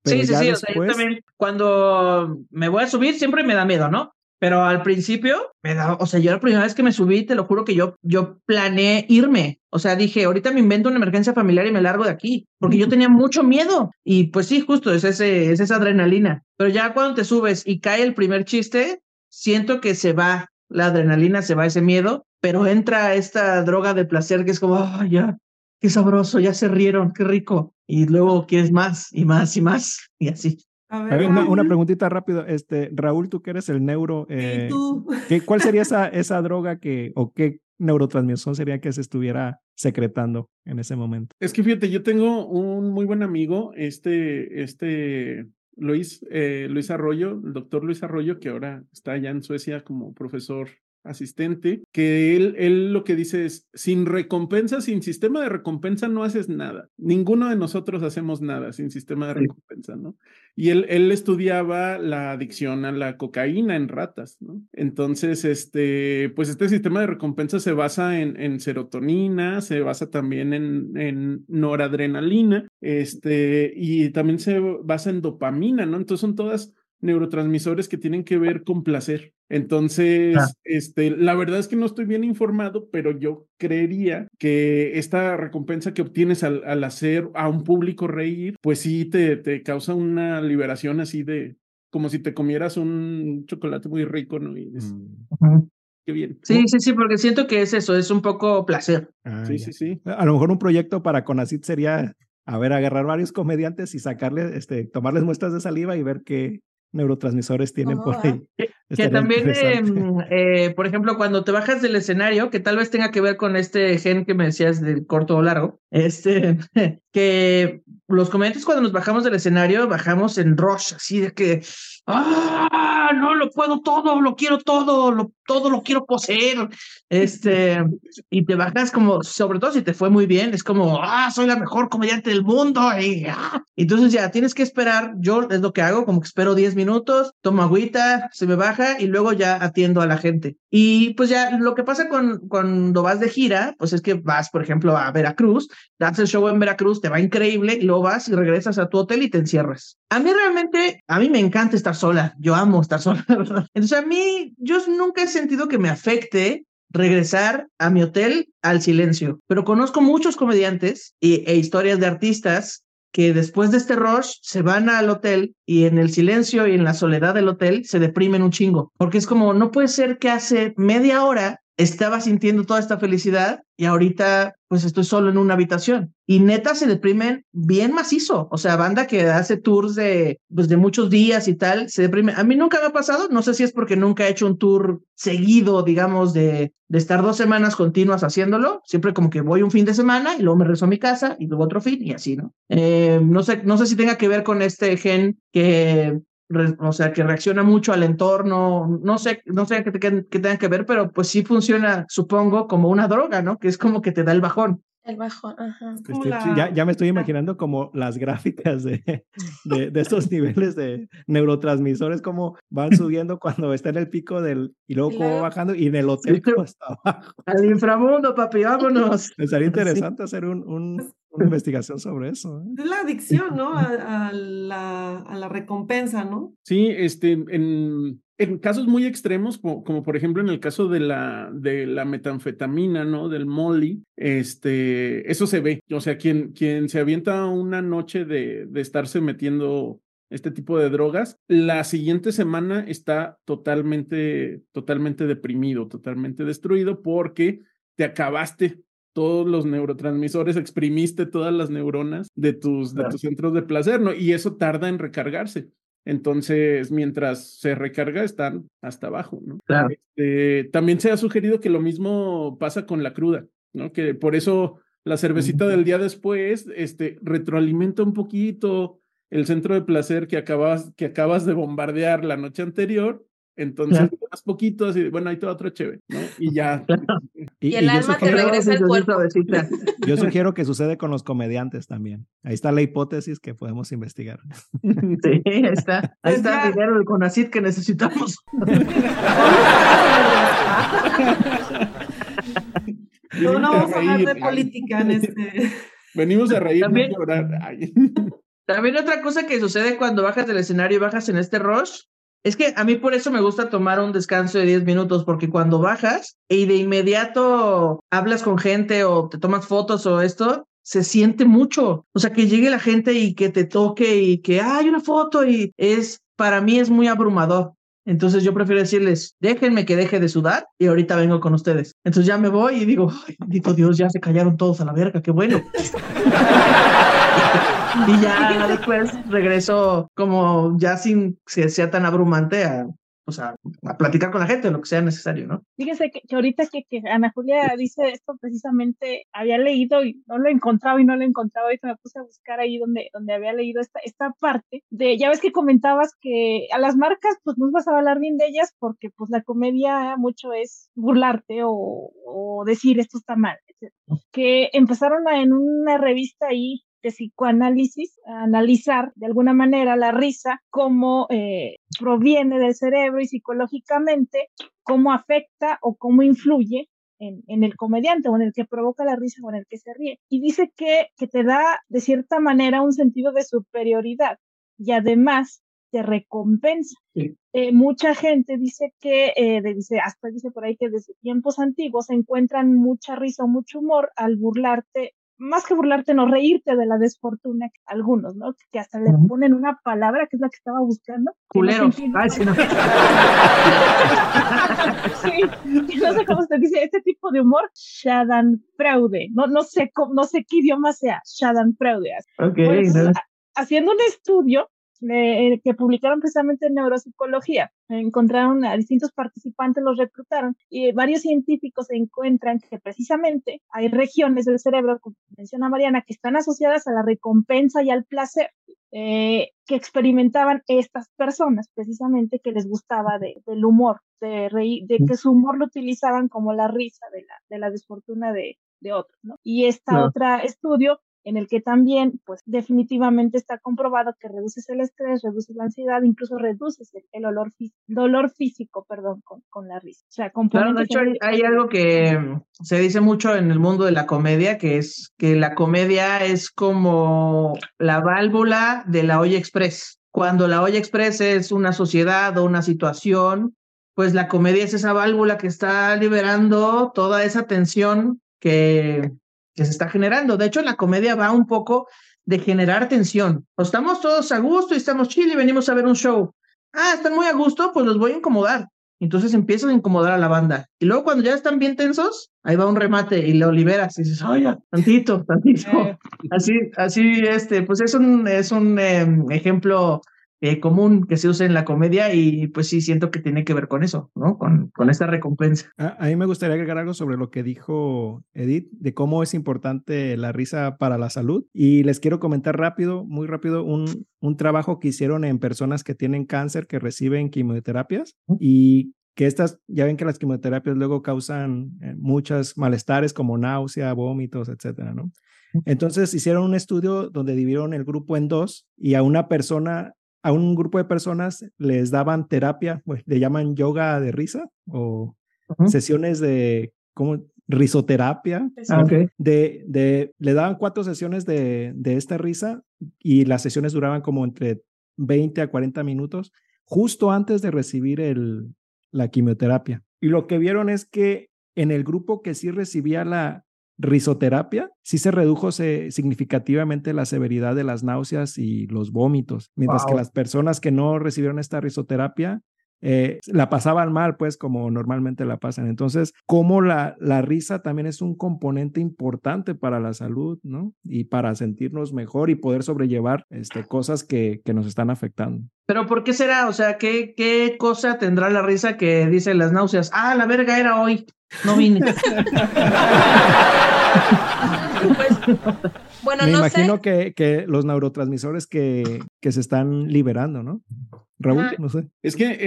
A: sí, sí, sí, o sea, yo también cuando me voy a subir siempre me da miedo, ¿no? Pero al principio me da, o sea, yo la primera vez que me subí, te lo juro que yo, yo planeé irme. O sea, dije, ahorita me invento una emergencia familiar y me largo de aquí, porque yo tenía mucho miedo. Y pues sí, justo es, ese, es esa adrenalina. Pero ya cuando te subes y cae el primer chiste, siento que se va la adrenalina, se va ese miedo, pero entra esta droga de placer que es como, oh, ya, qué sabroso, ya se rieron, qué rico. Y luego quieres más y más y más, y así.
F: A ver, una, preguntita rápido. Este, Raúl, tú que eres el neuro, eh, ¿qué, ¿cuál sería esa, esa droga que, o qué, neurotransmisión sería que se estuviera secretando en ese momento?
C: Es que fíjate, yo tengo un muy buen amigo, este, este Luis, eh, Luis Arroyo, el doctor Luis Arroyo, que ahora está allá en Suecia como profesor asistente, que él, él lo que dice es, sin recompensa, sin sistema de recompensa no haces nada. Ninguno de nosotros hacemos nada sin sistema de recompensa, ¿no? Y él, él estudiaba la adicción a la cocaína en ratas, ¿no? Entonces, este, pues este sistema de recompensa se basa en, en serotonina, se basa también en, en noradrenalina, este, y también se basa en dopamina, ¿no? Entonces son todas neurotransmisores que tienen que ver con placer. Entonces, este, la verdad es que no estoy bien informado, pero yo creería que esta recompensa que obtienes al, al hacer a un público reír, pues sí te, te causa una liberación así de como si te comieras un chocolate muy rico, ¿no? Y mm. Qué bien.
A: Sí, sí, sí, porque siento que es eso, es un poco placer.
C: Ah, sí, sí, sí.
F: A lo mejor un proyecto para Conacit sería, a ver, agarrar varios comediantes y sacarle, este, tomarles muestras de saliva y ver qué, neurotransmisores tienen por ahí.
A: Que, también, em, eh, por ejemplo, cuando te bajas del escenario, que tal vez tenga que ver con este gen que me decías del corto o largo, este, que los comediantes cuando nos bajamos del escenario, bajamos en rush, así de que, ah, no lo puedo todo, lo quiero todo, lo, todo lo quiero poseer, este, y te bajas como, sobre todo si te fue muy bien, es como, ah, soy la mejor comediante del mundo, y ah. entonces ya tienes que esperar, yo es lo que hago, como que espero 10 minutos, tomo agüita, se me baja y luego ya atiendo a la gente. Y pues ya lo que pasa con, cuando vas de gira, pues es que vas, por ejemplo, a Veracruz, das el show en Veracruz, te va increíble, luego vas y regresas a tu hotel y te encierras. A mí realmente, a mí me encanta estar sola, yo amo estar sola, Entonces a mí, yo nunca he sentido que me afecte regresar a mi hotel al silencio, pero conozco muchos comediantes y, e historias de artistas que después de este rush se van al hotel y en el silencio y en la soledad del hotel se deprimen un chingo, porque es como, no puede ser que hace media hora estaba sintiendo toda esta felicidad y ahorita pues estoy solo en una habitación. Y neta se deprimen bien macizo. O sea, banda que hace tours de, pues, de muchos días y tal, se deprime. A mí nunca me ha pasado, no sé si es porque nunca he hecho un tour seguido, digamos, de, de estar dos semanas continuas haciéndolo. Siempre como que voy un fin de semana y luego me rezo a mi casa y luego otro fin y así, ¿no? Eh, no, sé, no sé si tenga que ver con este gen que o sea, que reacciona mucho al entorno, no sé, no sé qué, qué, tenga que ver, pero pues sí funciona, supongo, como una droga, ¿no? Que es como que te da el bajón.
B: El bajón, ajá.
F: Ya, ya, me estoy imaginando como las gráficas de, de, de, estos niveles de neurotransmisores, como van subiendo cuando está en el pico del, y luego como bajando, y en el hotel hasta abajo.
A: Al inframundo, papi, vámonos.
F: Sería interesante hacer un, un, una investigación sobre eso.
E: ¿eh? Es la adicción, ¿no? A, a, la, a, la, recompensa, ¿no?
C: Sí, este, en, en casos muy extremos, como, por ejemplo en el caso de la, de la metanfetamina, ¿no? Del molly, este, eso se ve. O sea, quien, quien se avienta una noche de, de estarse metiendo este tipo de drogas, la siguiente semana está totalmente, totalmente deprimido, totalmente destruido porque te acabaste todos los neurotransmisores, exprimiste todas las neuronas de tus, de tus centros de placer, ¿no? Y eso tarda en recargarse. Entonces, mientras se recarga, están hasta abajo, ¿no?
A: Claro.
C: Este, también se ha sugerido que lo mismo pasa con la cruda, ¿no? Que por eso la cervecita del día después, este, retroalimenta un poquito el centro de placer que acabas, que acabas de bombardear la noche anterior entonces, más poquitos y bueno, ahí te otro chévere, ¿no? Y ya.
B: Y, el alma te regresa al cuerpo.
F: Yo sugiero que sucede con los comediantes también. Ahí está la hipótesis que podemos investigar.
A: Sí, ahí está. Ahí está el dinero del CONACID que necesitamos.
E: no, no vamos a hablar de política en este.
C: Venimos a reír,
A: también,
C: no a
A: También otra cosa que sucede cuando bajas del escenario y bajas en este rush es que a mí por eso me gusta tomar un descanso de 10 minutos, porque cuando bajas y de inmediato hablas con gente o te tomas fotos o esto, se siente mucho. O sea, que llegue la gente y que te toque y que hay una foto y es, para mí es muy abrumador. Entonces yo prefiero decirles, déjenme que deje de sudar y ahorita vengo con ustedes. Entonces ya me voy y digo, ay, bendito Dios, ya se callaron todos a la verga, qué bueno. y ya después regreso como ya sin que sea tan abrumante a, pues a, platicar con la gente, lo que sea necesario, ¿no?
D: Fíjese que, ahorita que, que, Ana Julia dice esto, precisamente había leído y no lo he encontrado y no lo he encontrado, y me puse a buscar ahí donde, donde había leído esta, esta parte de, ya ves que comentabas que a las marcas pues no vas a hablar bien de ellas porque pues la comedia mucho es burlarte o, o decir esto está mal, etc. Que empezaron a, en una revista ahí de psicoanálisis, analizar de alguna manera la risa, cómo eh, proviene del cerebro y psicológicamente, cómo afecta o cómo influye en, en, el comediante o en el que provoca la risa o en el que se ríe. Y dice que, que te da de cierta manera un sentido de superioridad y además te recompensa. Eh, mucha gente dice que, eh, dice, hasta dice por ahí que desde tiempos antiguos se encuentran mucha risa o mucho humor al burlarte más que burlarte, no reírte de la desfortuna, algunos, ¿no? Que hasta le ponen una palabra que es la que estaba buscando.
A: Culero. sí, no. sí,
D: no sé cómo se dice, este tipo de humor, Schadenfreude. No, no sé cómo, no sé qué idioma sea, Schadenfreude.
A: Okay,
D: pues, Haciendo un estudio, eh, que publicaron precisamente en neuropsicología. Encontraron a distintos participantes, los reclutaron y varios científicos encuentran que precisamente hay regiones del cerebro, como menciona Mariana, que están asociadas a la recompensa y al placer. Eh, que experimentaban estas personas, precisamente que les gustaba de, del humor, de reír, de que su humor lo utilizaban como la risa de la, de la desfortuna de, de otros, ¿no? Y esta otra estudio en el que también, pues definitivamente está comprobado que reduces el estrés, reduces la ansiedad, incluso reduces el, olor dolor físico, perdón, con, con, la risa. O sea,
A: claro, de hecho hay, algo que se dice mucho en el mundo de la comedia, que es que la comedia es como la válvula de la olla express. Cuando la olla express es una sociedad o una situación, pues la comedia es esa válvula que está liberando toda esa tensión que que se está generando. De hecho, la comedia va un poco de generar tensión. O estamos todos a gusto y estamos chill y venimos a ver un show. Ah, están muy a gusto, pues los voy a incomodar. Entonces empiezan a incomodar a la banda. Y luego cuando ya están bien tensos, ahí va un remate y lo liberas y dices, oye, tantito, tantito. Eh. Así, así, este, pues es un, es un em, ejemplo eh, común que se usa en la comedia y pues sí siento que tiene que ver con eso, ¿no? Con, con esta recompensa.
F: A, mí me gustaría agregar algo sobre lo que dijo Edith, de cómo es importante la risa para la salud. Y les quiero comentar rápido, muy rápido, un, un trabajo que hicieron en personas que tienen cáncer, que reciben quimioterapias y que estas, ya ven que las quimioterapias luego causan eh, muchas malestares como náusea, vómitos, etcétera, ¿no? Entonces hicieron un estudio donde dividieron el grupo en dos y a una persona a un grupo de personas les daban terapia, pues le llaman yoga de risa o sesiones de como risoterapia.
A: Ah,
F: de, de, le daban cuatro sesiones de, de esta risa y las sesiones duraban como entre 20 a 40 minutos, justo antes de recibir el, la quimioterapia. Y lo que vieron es que en el grupo que sí recibía la, risoterapia, sí se redujo significativamente la severidad de las náuseas y los vómitos, mientras que las personas que no recibieron esta risoterapia eh, la pasaban mal, pues como normalmente la pasan. Entonces, como la, la risa también es un componente importante para la salud, ¿no? Y para sentirnos mejor y poder sobrellevar este, cosas que, que nos están afectando.
A: Pero ¿por qué será? O sea, ¿qué, ¿qué cosa tendrá la risa que dice las náuseas? Ah, la verga era hoy, no vine.
F: pues, bueno, Me imagino Que, que los neurotransmisores que, que se están liberando, ¿no? Raúl, no sé.
C: Es que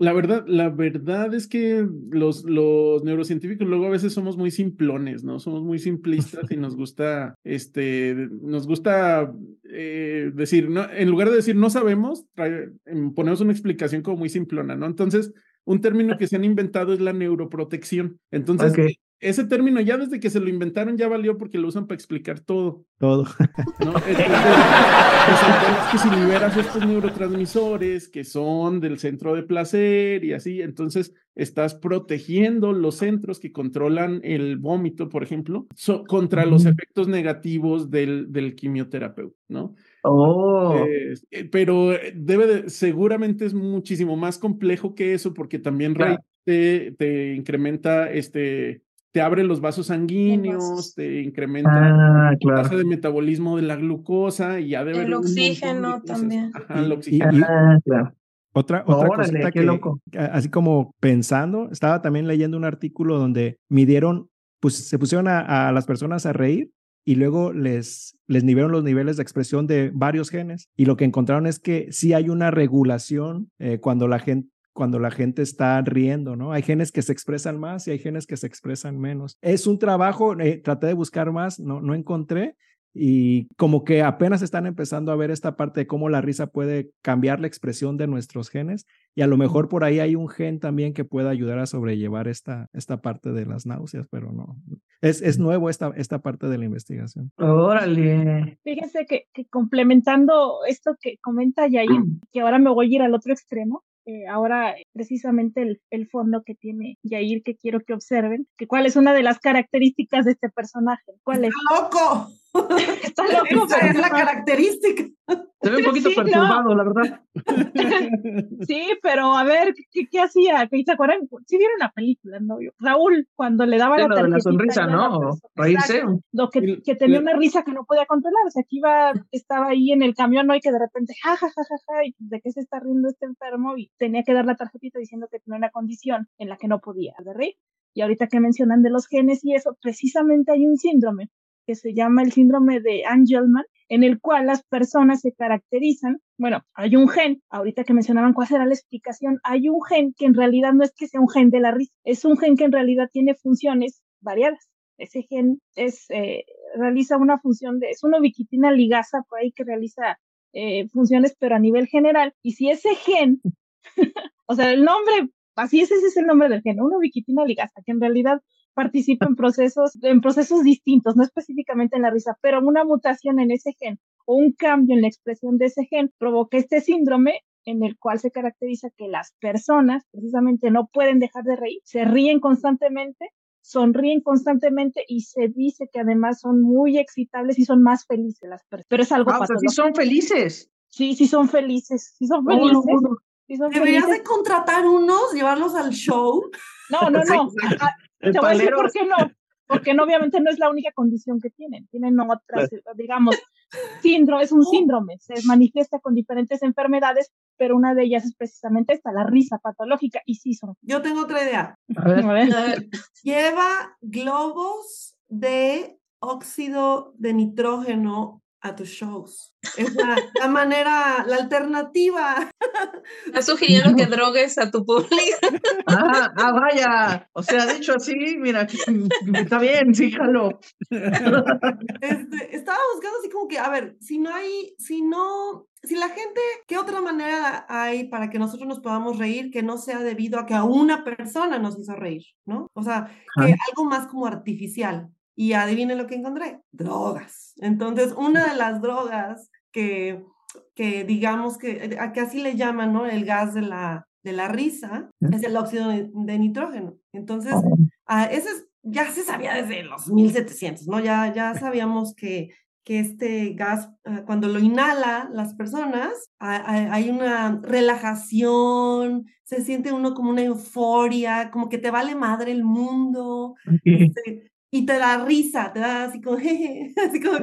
C: la verdad, la verdad es que los, los neurocientíficos luego a veces somos muy simplones, ¿no? Somos muy simplistas y nos gusta, este, nos gusta eh, decir, no, en lugar de decir no sabemos, em, ponemos una explicación como muy simplona, ¿no? Entonces, un término que se han inventado es la neuroprotección. Entonces, ese término ya desde que se lo inventaron ya valió porque lo usan para explicar todo.
F: Todo.
C: ¿no? Entonces, que si liberas estos neurotransmisores que son del centro de placer y así, entonces estás protegiendo los centros que controlan el vómito, por ejemplo, contra los efectos negativos del, del quimioterapeuta, ¿no?
A: Oh.
C: Eh, pero debe de, seguramente es muchísimo más complejo que eso porque también te, te incrementa este te abre los vasos sanguíneos, te incrementa
A: ah,
C: la tasa de metabolismo de la glucosa y ya debe
B: El oxígeno también.
C: Ajá, el oxígeno.
A: Ah, claro.
F: Otra, otra cosita que, loco. así como pensando, estaba también leyendo un artículo donde midieron, pues se pusieron a, las personas a reír y luego les, les midieron los niveles de expresión de varios genes y lo que encontraron es que sí hay una regulación eh, cuando la gente cuando la gente está riendo, ¿no? Hay genes que se expresan más y hay genes que se expresan menos. Es un trabajo, eh, traté de buscar más, no, no encontré, y como que apenas están empezando a ver esta parte de cómo la risa puede cambiar la expresión de nuestros genes y a lo mejor por ahí hay un gen también que pueda ayudar a sobrellevar esta, esta parte de las náuseas, pero no, es, es nuevo esta, esta parte de la investigación.
A: Órale.
D: Fíjense que, que complementando esto que comenta Yair, que ahora me voy a ir al otro extremo, eh, ahora precisamente el, el, fondo que tiene Yair que quiero que observen, que cuál es una de las características de este personaje. ¿Cuál es?
E: ¡Está loco!
D: Está loco.
E: Esa es la característica.
A: Se ve un poquito perturbado, la verdad.
D: sí, pero a ver, ¿qué, qué hacía? ¿Qué se acuerdan? Sí vieron la película, ¿no? Raúl, cuando le daba la
A: tarjeta. la sonrisa, ¿no? Reírse.
D: Lo que, que, tenía una risa que no podía controlar. O sea, que iba, estaba ahí en el camión, ¿no? Y que de repente, ja, ja, ja, ja, ja, y ¿de qué se está riendo este enfermo? Y tenía que dar la tarjetita diciendo que tenía una condición en la que no podía de reír. Y ahorita que mencionan de los genes y eso, precisamente hay un síndrome que se llama el síndrome de Angelman, en el cual las personas se caracterizan, bueno, hay un gen, ahorita que mencionaban cuál será la explicación, hay un gen que en realidad no es que sea un gen de la risa, es un gen que en realidad tiene funciones variadas. Ese gen es, eh, realiza una función de, es una ubiquitina ligasa por ahí que realiza eh, funciones, pero a nivel general. Y si ese gen, o sea, el nombre, así es, ese es el nombre del gen, una ubiquitina ligasa, que en realidad participa en procesos, en procesos distintos, no específicamente en la risa, pero una mutación en ese gen o un cambio en la expresión de ese gen provoca este síndrome en el cual se caracteriza que las personas precisamente no pueden dejar de reír, se ríen constantemente, sonríen constantemente y se dice que además son muy excitables y son más felices las personas. Pero es algo
A: ah, sí son felices.
D: Sí, sí son felices, sí son felices.
E: Deberías de contratar unos, llevarlos al show.
D: No, no, no. Te voy a decir por qué no. Porque no, obviamente no es la única condición que tienen. Tienen otras, digamos, síndrome, es un síndrome. Se manifiesta con diferentes enfermedades, pero una de ellas es precisamente esta, la risa patológica. Y sí son.
E: Yo tengo otra idea. Eh, lleva globos de óxido de nitrógeno a tus shows. Es la, manera, la alternativa.
B: Estás sugiriendo que drogues a tu público.
A: Ah, ah, vaya. O sea, dicho así, mira, está bien, fíjalo.
E: Este, estaba buscando así como que, a ver, si no hay, si no, si la gente, ¿qué otra manera hay para que nosotros nos podamos reír que no sea debido a que a una persona nos hizo reír, ¿no? O sea, que algo más como artificial. Y adivinen lo que encontré, drogas. Entonces, una de las drogas que, que digamos que, a que así le llaman, ¿no? El gas de la, de la risa, es el óxido de, nitrógeno. Entonces, uh, ese ya se sabía desde los 1700, ¿no? Ya, ya sabíamos que, que este gas, ah, cuando lo inhala las personas, hay una relajación, se siente uno como una euforia, como que te vale madre el mundo. Este, y te da risa, te da así como, así como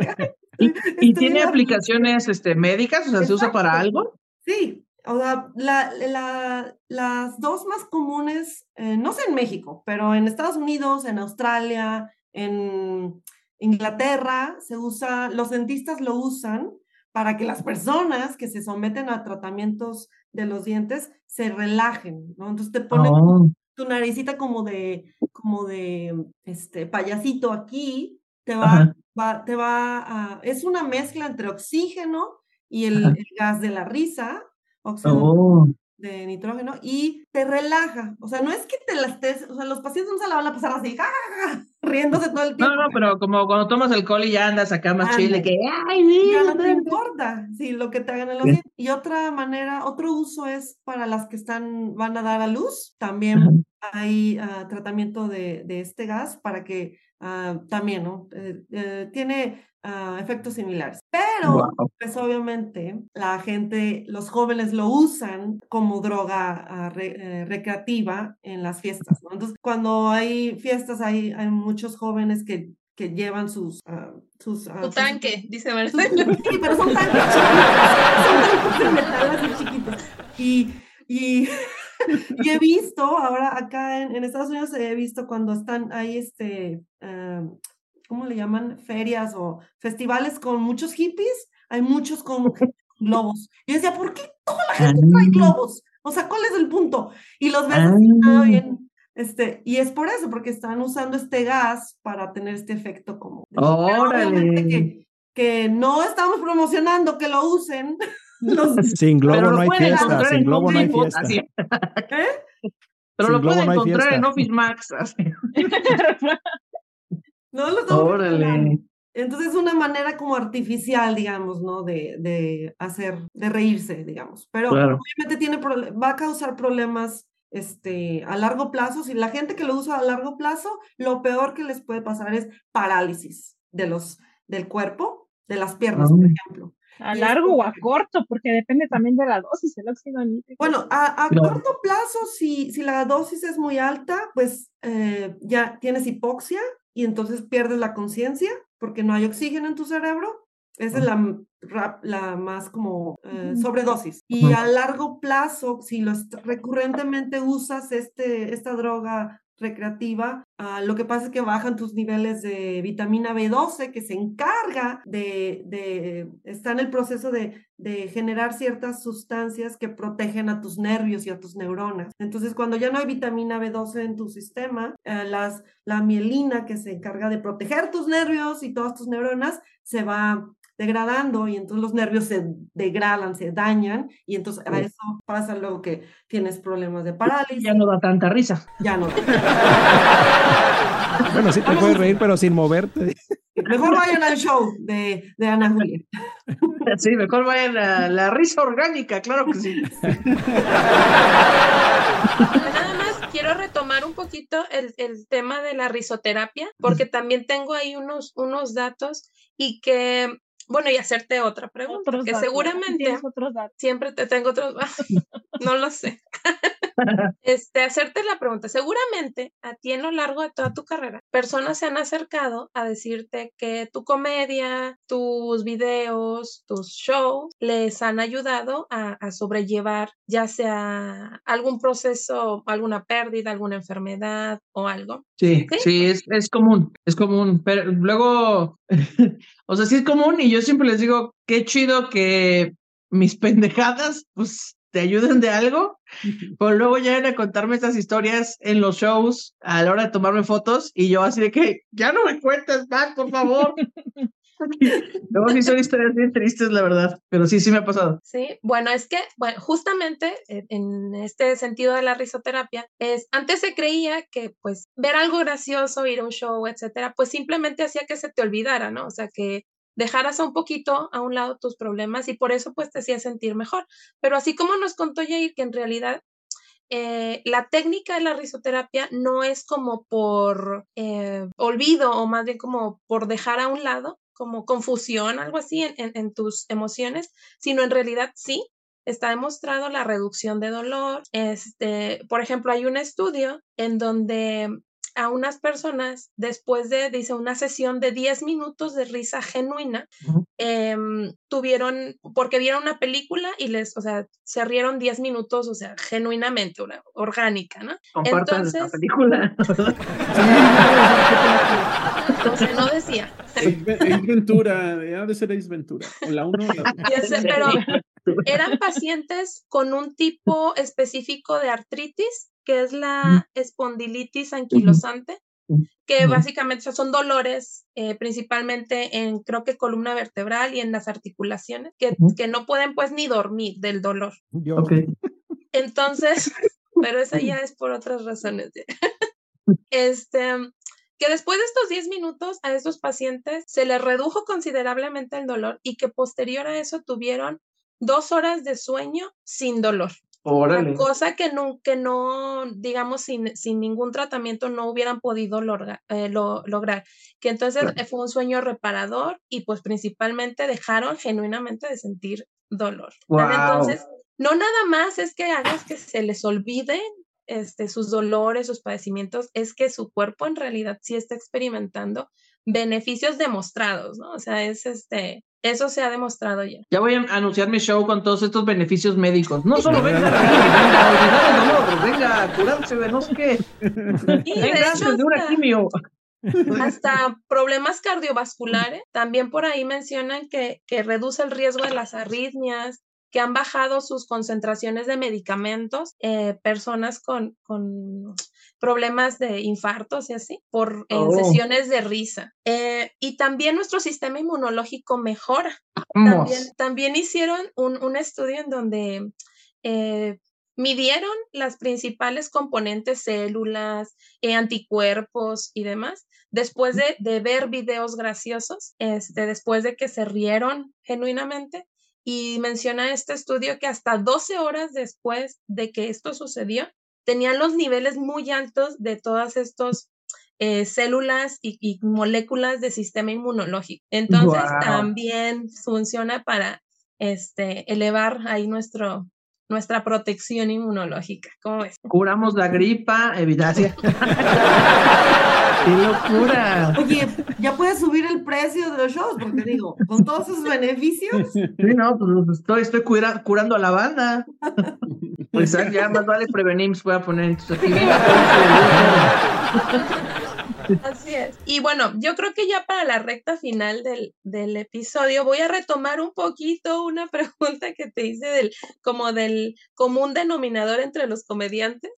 A: ¿Y, tiene aplicaciones este, médicas? O sea, ¿se usa para algo?
E: Sí, o sea, la, la, las dos más comunes, eh, no sé en México, pero en Estados Unidos, en Australia, en Inglaterra, se usa, los dentistas lo usan para que las personas que se someten a tratamientos de los dientes se relajen, ¿no? Entonces te ponen oh tu naricita como de, como de, este, payasito aquí, te va, va te va a, es una mezcla entre oxígeno y el, gas de la risa, oxígeno oh. de nitrógeno, y te relaja. O sea, no es que te las estés, o sea, los pacientes no se la van a pasar así, riéndose todo el tiempo.
A: No, no, pero como cuando tomas alcohol y ya andas acá más chile, que, ay, mira,
E: no te importa, sí, lo que te hagan en los dientes. Y otra manera, otro uso es para las que están, van a dar a luz, también hay ah, tratamiento de, de, este gas para que uh, también, ¿no? Eh, eh, tiene uh, efectos similares. Pero, pues obviamente, la gente, los jóvenes lo usan como droga re, recreativa en las fiestas, ¿no? Entonces, cuando hay fiestas, hay, hay muchos jóvenes que que llevan sus... Uh, sus
B: uh, tanque, dice Marcelo.
E: Sí, pero son tanques chiquitos. son tanques de metal así chiquitos. Y Y, y he visto, ahora acá en, Estados Unidos he visto cuando están ahí, este, uh, ¿cómo le llaman? Ferias o festivales con muchos hippies, hay muchos con globos. Y yo decía, ¿por qué toda la gente trae ah. globos? O sea, ¿cuál es el punto? Y los ves ah. bien, este, y es por eso, porque están usando este gas para tener este efecto como...
A: ¡Órale!
E: Que, que no estamos promocionando que lo usen,
F: sin globo no hay fiesta, sin globo no hay fiesta.
A: ¿Eh? Pero lo pueden encontrar en Office Max.
E: no lo Órale. Entonces es una manera como artificial, digamos, ¿no? De, de hacer, de reírse, digamos. Pero obviamente tiene va a causar problemas este, a largo plazo. Si la gente que lo usa a largo plazo, lo peor que les puede pasar es parálisis de los, del cuerpo, de las piernas, por ejemplo.
D: ¿A largo o a corto? Porque depende también de la dosis, el óxido nítrico.
E: Bueno, a, corto plazo, si, si la dosis es muy alta, pues eh, ya tienes hipoxia y entonces pierdes la conciencia porque no hay oxígeno en tu cerebro. Esa es la, la más como eh, sobredosis. Y a largo plazo, si lo recurrentemente usas este, esta droga recreativa, ah, lo que pasa es que bajan tus niveles de vitamina B12 que se encarga de, de está en el proceso de, de, generar ciertas sustancias que protegen a tus nervios y a tus neuronas. Entonces, cuando ya no hay vitamina B12 en tu sistema, eh, las, la mielina que se encarga de proteger tus nervios y todas tus neuronas se va degradando y entonces los nervios se degradan, se dañan y entonces a eso pasa luego que tienes problemas de parálisis.
A: Ya no da tanta risa.
E: Ya no.
F: bueno, sí te puedes reír, pero sin moverte.
E: Mejor vayan al show de, de Ana Julia.
A: Sí, mejor vayan a la risa orgánica, claro que sí.
B: Nada más quiero retomar un poquito el, el tema de la risoterapia, porque también tengo ahí unos, unos datos y que bueno, y hacerte otra pregunta, que seguramente siempre te tengo otros, no lo sé. este, hacerte la pregunta, seguramente a ti en lo largo de toda tu carrera, personas se han acercado a decirte que tu comedia, tus videos, tus shows les han ayudado a, sobrellevar ya sea algún proceso, alguna pérdida, alguna enfermedad o algo.
A: Sí, sí, es, es común, es común, pero luego, o sea, sí es común y yo siempre les digo, qué chido que mis pendejadas, pues te ayuden de algo, pero luego llegan a contarme estas historias en los shows a la hora de tomarme fotos y yo así de que ya no me cuentes más, por favor. Luego sí son historias bien tristes, la verdad, pero sí, sí me ha pasado.
B: Sí, bueno, es que, bueno, justamente en este sentido de la risoterapia, es, antes se creía que pues ver algo gracioso, ir a un show, etcétera, pues simplemente hacía que se te olvidara, ¿no? O sea, que dejaras un poquito a un lado tus problemas y por eso pues te hacía sentir mejor. Pero así como nos contó Jair que en realidad eh, la técnica de la risoterapia no es como por eh, olvido o más bien como por dejar a un lado, como confusión, algo así en, en, tus emociones, sino en realidad sí, está demostrado la reducción de dolor. Este, por ejemplo, hay un estudio en donde a unas personas después de, dice, una sesión de 10 minutos de risa genuina, em, tuvieron, porque vieron una película y les, o sea, se rieron 10 minutos, o sea, genuinamente, una, orgánica, ¿no?
A: Entonces, la película.
B: Entonces no decía.
C: Es Ventura, ha de ser Ace Ventura. O la uno, la
B: Pero eran pacientes con un tipo específico de artritis que es la espondilitis anquilosante, que básicamente son dolores eh, principalmente en, creo que columna vertebral y en las articulaciones, que, que no pueden pues ni dormir del dolor. Entonces, pero esa ya es por otras razones. este, que después de estos 10 minutos a estos pacientes se les redujo considerablemente el dolor y que posterior a eso tuvieron dos horas de sueño sin dolor. Cosa que no, que no digamos, sin, sin, ningún tratamiento no hubieran podido eh, lograr. Que entonces eh, fue un sueño reparador y pues principalmente dejaron genuinamente de sentir dolor. Entonces, no nada más es que hagas que se les olviden este, sus dolores, sus padecimientos, es que su cuerpo en realidad sí está experimentando beneficios demostrados, ¿no? O sea, es este, Eso se ha demostrado ya.
A: Ya voy a anunciar mi show con todos estos beneficios médicos. No solo venga a venga a curarse de no sé qué. venga de una quimio.
B: Hasta problemas cardiovasculares. También por ahí mencionan que, que reduce el riesgo de las arritmias, que han bajado sus concentraciones de medicamentos, eh, personas con, con, problemas de infartos y así, por en oh. sesiones de risa. Eh, y también nuestro sistema inmunológico mejora. También, también, hicieron un, un, estudio en donde eh, midieron las principales componentes, células, anticuerpos y demás, después de, de, ver videos graciosos, este, después de que se rieron genuinamente, y menciona este estudio que hasta 12 horas después de que esto sucedió, tenían los niveles muy altos de todas estas eh, células y, moléculas del sistema inmunológico. Entonces también funciona para este, elevar ahí nuestro, nuestra protección inmunológica. ¿Cómo ves?
A: Curamos la gripa, evidencia. ¡Qué locura!
E: Oye, ya puedes subir el precio de los shows, porque digo, con todos sus beneficios. Sí,
A: no, pues, pues estoy, estoy curando a la banda. Pues ya más vale prevenir, voy a poner.
B: Así es. Y bueno, yo creo que ya para la recta final del, del, episodio voy a retomar un poquito una pregunta que te hice del, como del común denominador entre los comediantes.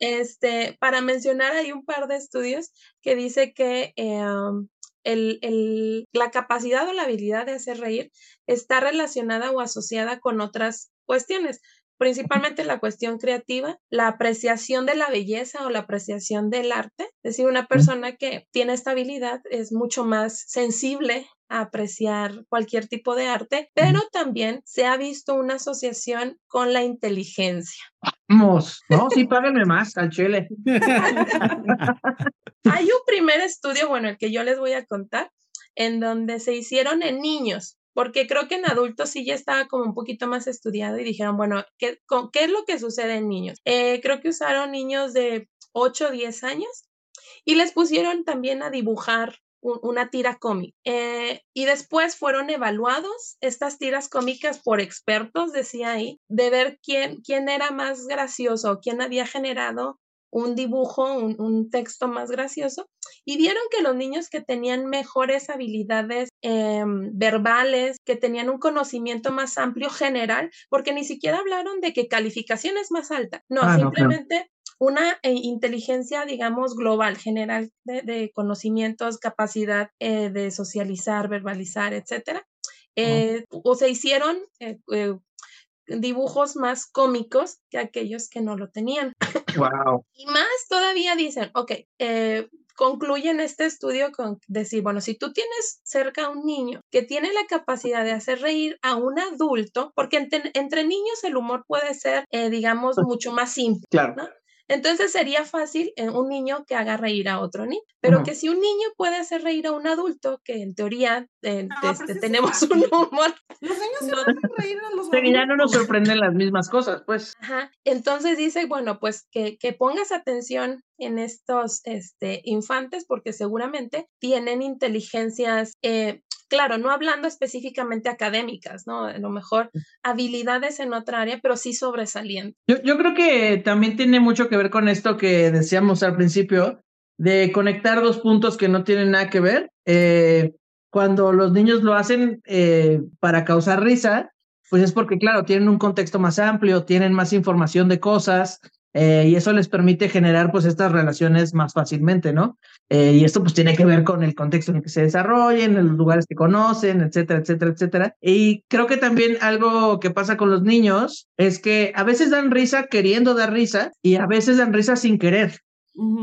B: Este, para mencionar hay un par de estudios que dice que em, el, el, la capacidad o la habilidad de hacer reír está relacionada o asociada con otras cuestiones principalmente la cuestión creativa, la apreciación de la belleza o la apreciación del arte. Es decir, una persona que tiene esta habilidad es mucho más sensible a apreciar cualquier tipo de arte, pero también se ha visto una asociación con la inteligencia.
A: Vamos, no, sí, páguenme más al chile.
B: Hay un primer estudio, bueno, el que yo les voy a contar, en donde se hicieron en niños porque creo que en adultos sí ya estaba como un poquito más estudiado y dijeron, bueno, ¿qué, ¿qué es lo que sucede en niños? Eh, creo que usaron niños de 8 o 10 años y les pusieron también a dibujar una tira cómica. Eh, y después fueron evaluados estas tiras cómicas por expertos, decía ahí, de ver quién, quién era más gracioso, quién había generado un dibujo, un, texto más gracioso, y vieron que los niños que tenían mejores habilidades em, verbales, que tenían un conocimiento más amplio general, porque ni siquiera hablaron de que calificación es más alta, no, ah, simplemente una eh, inteligencia, digamos, global, general de, conocimientos, capacidad eh, de socializar, verbalizar, etcétera. Eh, o se hicieron dibujos más cómicos que aquellos que no lo tenían.
A: Wow.
B: Y más todavía dicen, ok, eh, concluyen este estudio con decir, bueno, si tú tienes cerca a un niño que tiene la capacidad de hacer reír a un adulto, porque entre, niños el humor puede ser, eh, digamos, pues mucho más simple.
A: Claro.
B: ¿no? Entonces sería fácil un niño que haga reír a otro niño, pero que si un niño puede hacer reír a un adulto, que en teoría eh, este, tenemos un humor.
E: Los niños no, hacen reír a los
A: adultos. ya no nos sorprenden las mismas cosas, pues.
B: Ajá. Entonces dice, bueno, pues que, que pongas atención en estos este, infantes porque seguramente tienen inteligencias eh, claro, no hablando específicamente académicas, ¿no? A lo mejor habilidades en otra área, pero sí sobresalientes.
A: Yo, yo creo que también tiene mucho que ver con esto que decíamos al principio, de conectar dos puntos que no tienen nada que ver. Eh, cuando los niños lo hacen eh, para causar risa, pues es porque, claro, tienen un contexto más amplio, tienen más información de cosas, eh, y eso les permite generar pues estas relaciones más fácilmente, ¿no? Eh, y esto pues tiene que ver con el contexto en el que se desarrollen, en los lugares que conocen, etcétera, etcétera, etcétera. Y creo que también algo que pasa con los niños es que a veces dan risa queriendo dar risa y a veces dan risa sin querer.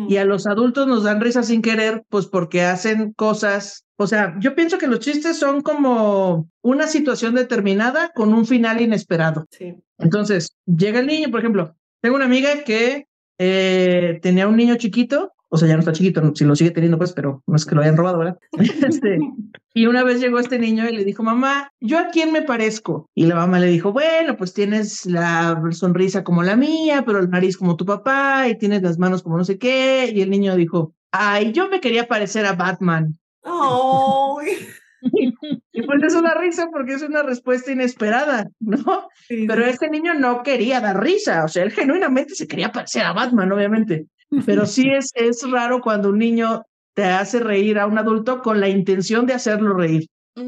A: Y a los adultos nos dan risa sin querer, pues porque hacen cosas. O sea, yo pienso que los chistes son como una situación determinada con un final inesperado.
E: Sí.
A: Entonces, llega el niño, por ejemplo, tengo una amiga que eh, tenía un niño chiquito, o sea, ya no está chiquito, si lo sigue teniendo, pues, pero no es que lo hayan robado, ¿verdad? Este, y una vez llegó este niño y le dijo, mamá, ¿yo a quién me parezco? Y la mamá le dijo, bueno, pues tienes la sonrisa como la mía, pero el nariz como tu papá, y tienes las manos como no sé qué. Y el niño dijo, ay, yo me quería parecer a Batman.
E: Oh.
A: y pues es una risa porque es una respuesta inesperada, ¿no? Pero este niño no quería dar risa, o sea, él genuinamente se quería parecer a Batman, obviamente. Pero sí es, es raro cuando un niño te hace reír a un adulto con la intención de hacerlo reír.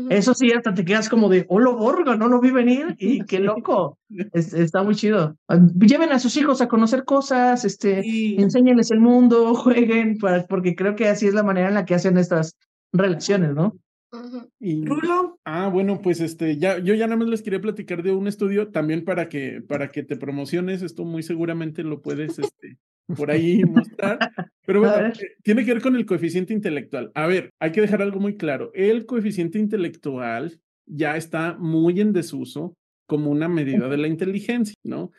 A: Eso sí, hasta te quedas como de, oh, lo borgo, no lo vi venir y qué loco. está muy chido. Ah, lleven a sus hijos a conocer cosas, este, enséñenles el mundo, jueguen, para, porque creo que así es la manera en la que hacen estas relaciones, ¿no?
C: Y, ¿Rulo? Ah, bueno, pues este, ya, yo ya nada más les quería platicar de un estudio también para que, para que te promociones. Esto muy seguramente lo puedes, este, por ahí mostrar. Pero bueno, eh, tiene que ver con el coeficiente intelectual. A ver, hay que dejar algo muy claro. El coeficiente intelectual ya está muy en desuso como una medida de la inteligencia, ¿no?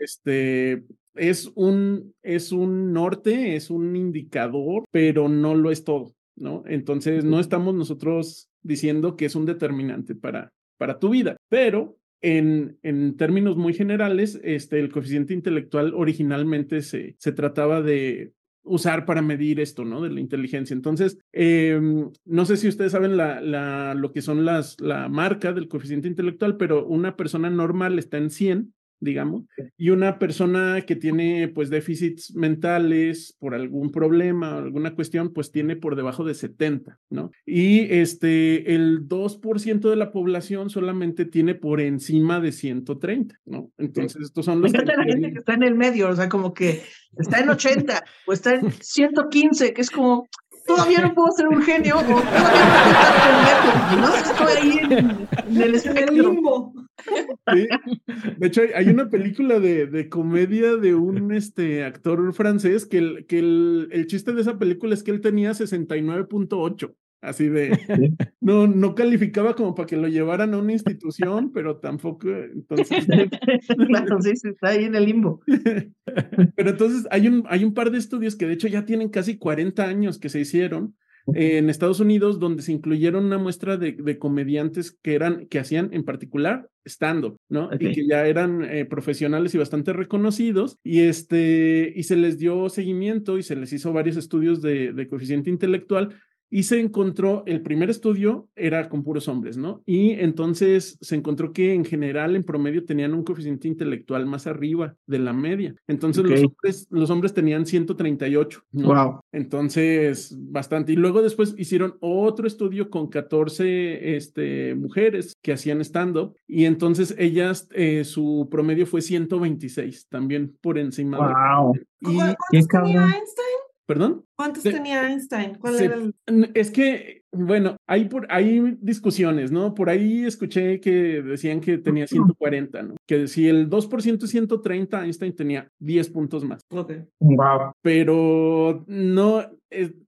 C: Este es un, es un norte, es un indicador, pero no lo es todo, ¿no? Entonces, no estamos nosotros diciendo que es un determinante para, para tu vida, pero en, términos muy generales, este, el coeficiente intelectual originalmente se, se trataba de usar para medir esto, ¿no? De la inteligencia. Entonces, em, no sé si ustedes saben la, la, lo que son las, la marca del coeficiente intelectual, pero una persona normal está en 100 digamos, y una persona que tiene pues déficits mentales por algún problema o alguna cuestión, pues tiene por debajo de 70, ¿no? Y este, el 2% de la población solamente tiene por encima de 130, ¿no? Entonces, estos son los...
A: Me la gente que está en el medio, o sea, como que está en 80 o está en 115, que es como, todavía no puedo ser un genio o todavía no puedo estar pendejo. No estoy ahí en, el, en limbo.
C: De hecho, hay, una película de, de, comedia de un este, actor francés que, el, que el, el chiste de esa película es que él tenía 69.8. Así de, no, no calificaba como para que lo llevaran a una institución, pero tampoco, entonces.
A: claro, sí, está ahí en el limbo.
C: Pero entonces hay un, hay un par de estudios que de hecho ya tienen casi 40 años que se hicieron en Estados Unidos, donde se incluyeron una muestra de, de comediantes que eran, que hacían en particular stand ¿no? Y que ya eran eh, profesionales y bastante reconocidos, y este, y se les dio seguimiento y se les hizo varios estudios de, de coeficiente intelectual y se encontró, el primer estudio era con puros hombres, ¿no? Y entonces se encontró que en general, en promedio, tenían un coeficiente intelectual más arriba de la media. Entonces los, hombres, los hombres tenían 138. ¿no? Wow. Entonces, bastante. Y luego después hicieron otro estudio con 14 este, mujeres que hacían stand-up y entonces ellas, eh, su promedio fue 126, también por encima
E: wow. de... Y, tenía Einstein?
C: ¿Perdón?
E: ¿Cuántos tenía Einstein? ¿Cuál era el...
C: Es que, bueno, hay, por, hay discusiones, ¿no? Por ahí escuché que decían que tenía 140, ¿no? Que si el 2% es 130, Einstein tenía 10 puntos más.
E: Ok.
C: Wow. Pero no,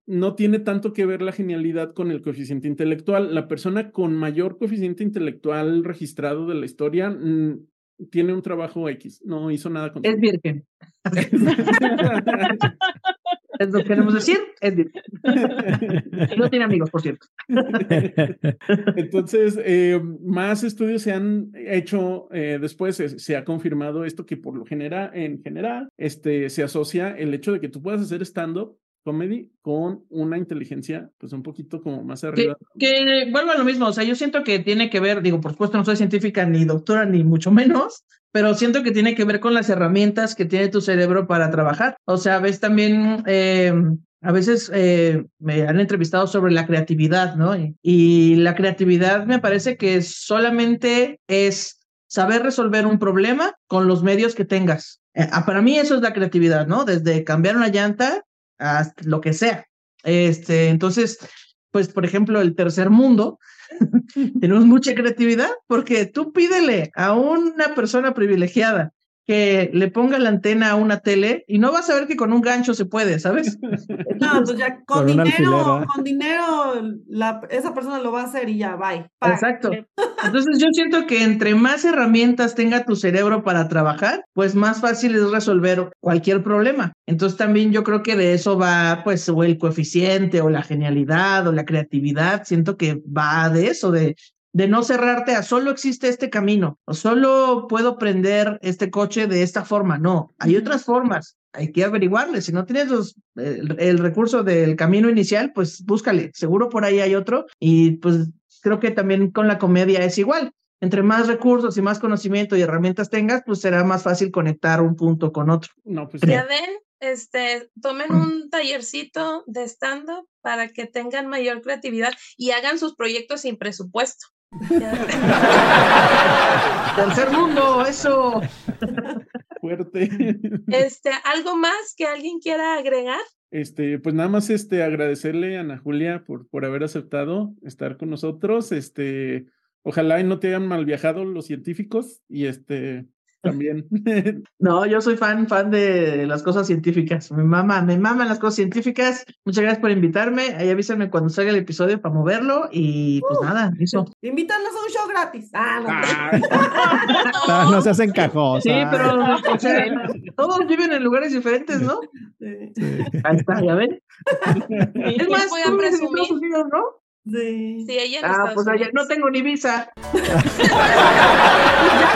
C: no tiene tanto que ver la genialidad con el coeficiente intelectual. La persona con mayor coeficiente intelectual registrado de la historia mm, tiene un trabajo X, no hizo nada con
A: Es virgen. es lo que queremos decir, es no tiene amigos, por cierto.
C: Entonces, eh, más estudios se han hecho eh, después, se, ha confirmado esto que por lo general, en general, este, se asocia el hecho de que tú puedas hacer stand-up comedy con una inteligencia pues un poquito como más arriba.
A: Que, vuelvo a lo mismo, o sea, yo siento que tiene que ver, digo, por supuesto no soy científica ni doctora ni mucho menos, pero siento que tiene que ver con las herramientas que tiene tu cerebro para trabajar. O sea, ves también, eh, a veces eh, me han entrevistado sobre la creatividad, ¿no? y la creatividad me parece que solamente es saber resolver un problema con los medios que tengas. Eh, ah, para mí eso es la creatividad, ¿no? Desde cambiar una llanta hasta lo que sea. Este, entonces, pues, por ejemplo, el tercer mundo, tenemos mucha creatividad porque tú pídele a una persona privilegiada que le ponga la antena a una tele y no vas a ver que con un gancho se puede, ¿sabes?
E: No, pues ya con, dinero, con dinero la, esa persona lo va a hacer y ya, bye.
A: Exacto. Entonces yo siento que entre más herramientas tenga tu cerebro para trabajar, pues más fácil es resolver cualquier problema. Entonces también yo creo que de eso va pues o el coeficiente o la genialidad o la creatividad, siento que va de eso, de de no cerrarte a solo existe este camino o solo puedo prender este coche de esta forma. No, hay otras formas. Hay que averiguarle. Si no tienes los, el, recurso del camino inicial, pues búscale. Seguro por ahí hay otro y pues creo que también con la comedia es igual. Entre más recursos y más conocimiento y herramientas tengas, pues será más fácil conectar un punto con otro.
C: No, pues
B: Ya ven, este, tomen un tallercito de stand-up para que tengan mayor creatividad y hagan sus proyectos sin presupuesto.
A: Tercer mundo, eso.
C: fuerte.
B: Este, ¿algo más que alguien quiera agregar?
C: Este, pues nada más este agradecerle a Ana Julia por, por haber aceptado estar con nosotros. Este, ojalá y no te hayan mal viajado los científicos y este también.
A: No, yo soy fan, fan de las cosas científicas. Me mama, me maman las cosas científicas. Muchas gracias por invitarme. Ahí avísame cuando salga el episodio para moverlo. Y pues
E: Uh.
A: nada, eso.
E: Invítanos a un show gratis. Ah, no.
C: Ah,
F: No, no se hacen cajos.
A: Sí,
F: ah.
A: pero o sea, todos viven en lugares diferentes, ¿no?
E: Sí.
A: Ahí está, ya ven. Es más,
B: voy a presumir.
A: Unidos, ¿no?
E: Sí.
B: Sí, ella en
A: Ah,
B: Estados
A: pues allá no tengo ni visa.
E: Ya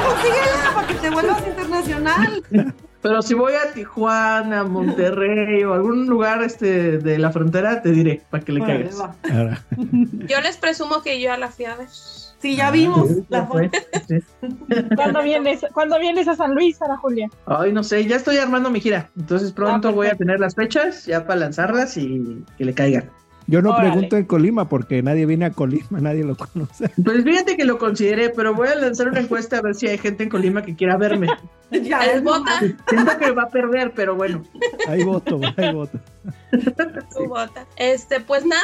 E: consíguela para que te vuelvas internacional.
A: Pero si voy a Tijuana, Monterrey o algún lugar este de la frontera, te diré para que le
E: Órale,
A: caigas.
B: Yo les presumo que yo ya la fui a ver.
E: Sí, ya vimos
A: Sí,
E: la
A: fue,
E: foto.
A: sí.
D: ¿Cuándo vienes, ¿Cuándo vienes a San Luis, Ana Julia?
A: Ay, no sé, ya estoy armando mi gira. Entonces pronto
D: Ah,
A: voy a tener las fechas ya para lanzarlas y que le caigan.
F: Yo no
D: Órale.
F: pregunto en Colima porque nadie viene a Colima, nadie lo conoce.
A: Pues fíjate que lo consideré, pero voy a lanzar una encuesta a ver si hay gente en Colima que quiera verme.
E: Ya,
B: ¿El
E: es
B: bota?
A: Siento que va a perder, pero bueno.
F: Hay voto, hay voto.
B: Este, pues nada,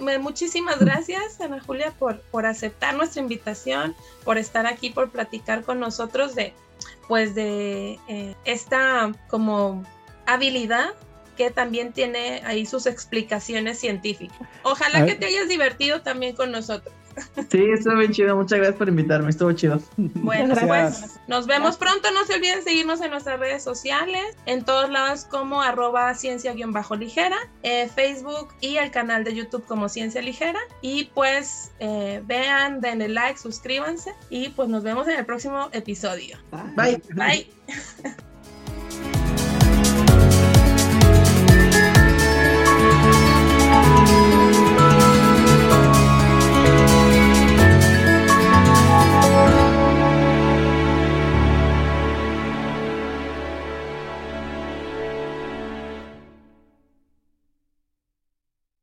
B: me- muchísimas gracias, Ana Julia, por, por aceptar nuestra invitación, por estar aquí, por platicar con nosotros de, pues, de eh, esta como habilidad que también tiene ahí sus explicaciones científicas. Ojalá que te hayas divertido también con nosotros.
A: Sí, estuvo bien chido. Muchas gracias por invitarme. Estuvo chido.
B: Bueno,
F: Gracias.
B: pues nos vemos pronto. No se olviden seguirnos en nuestras redes sociales, en todos lados como arroba ciencia-ligera, eh, Facebook y el canal de YouTube como Ciencia Ligera. Y pues eh, vean, denle like, suscríbanse y pues nos vemos en el próximo episodio.
A: Bye.
B: Bye.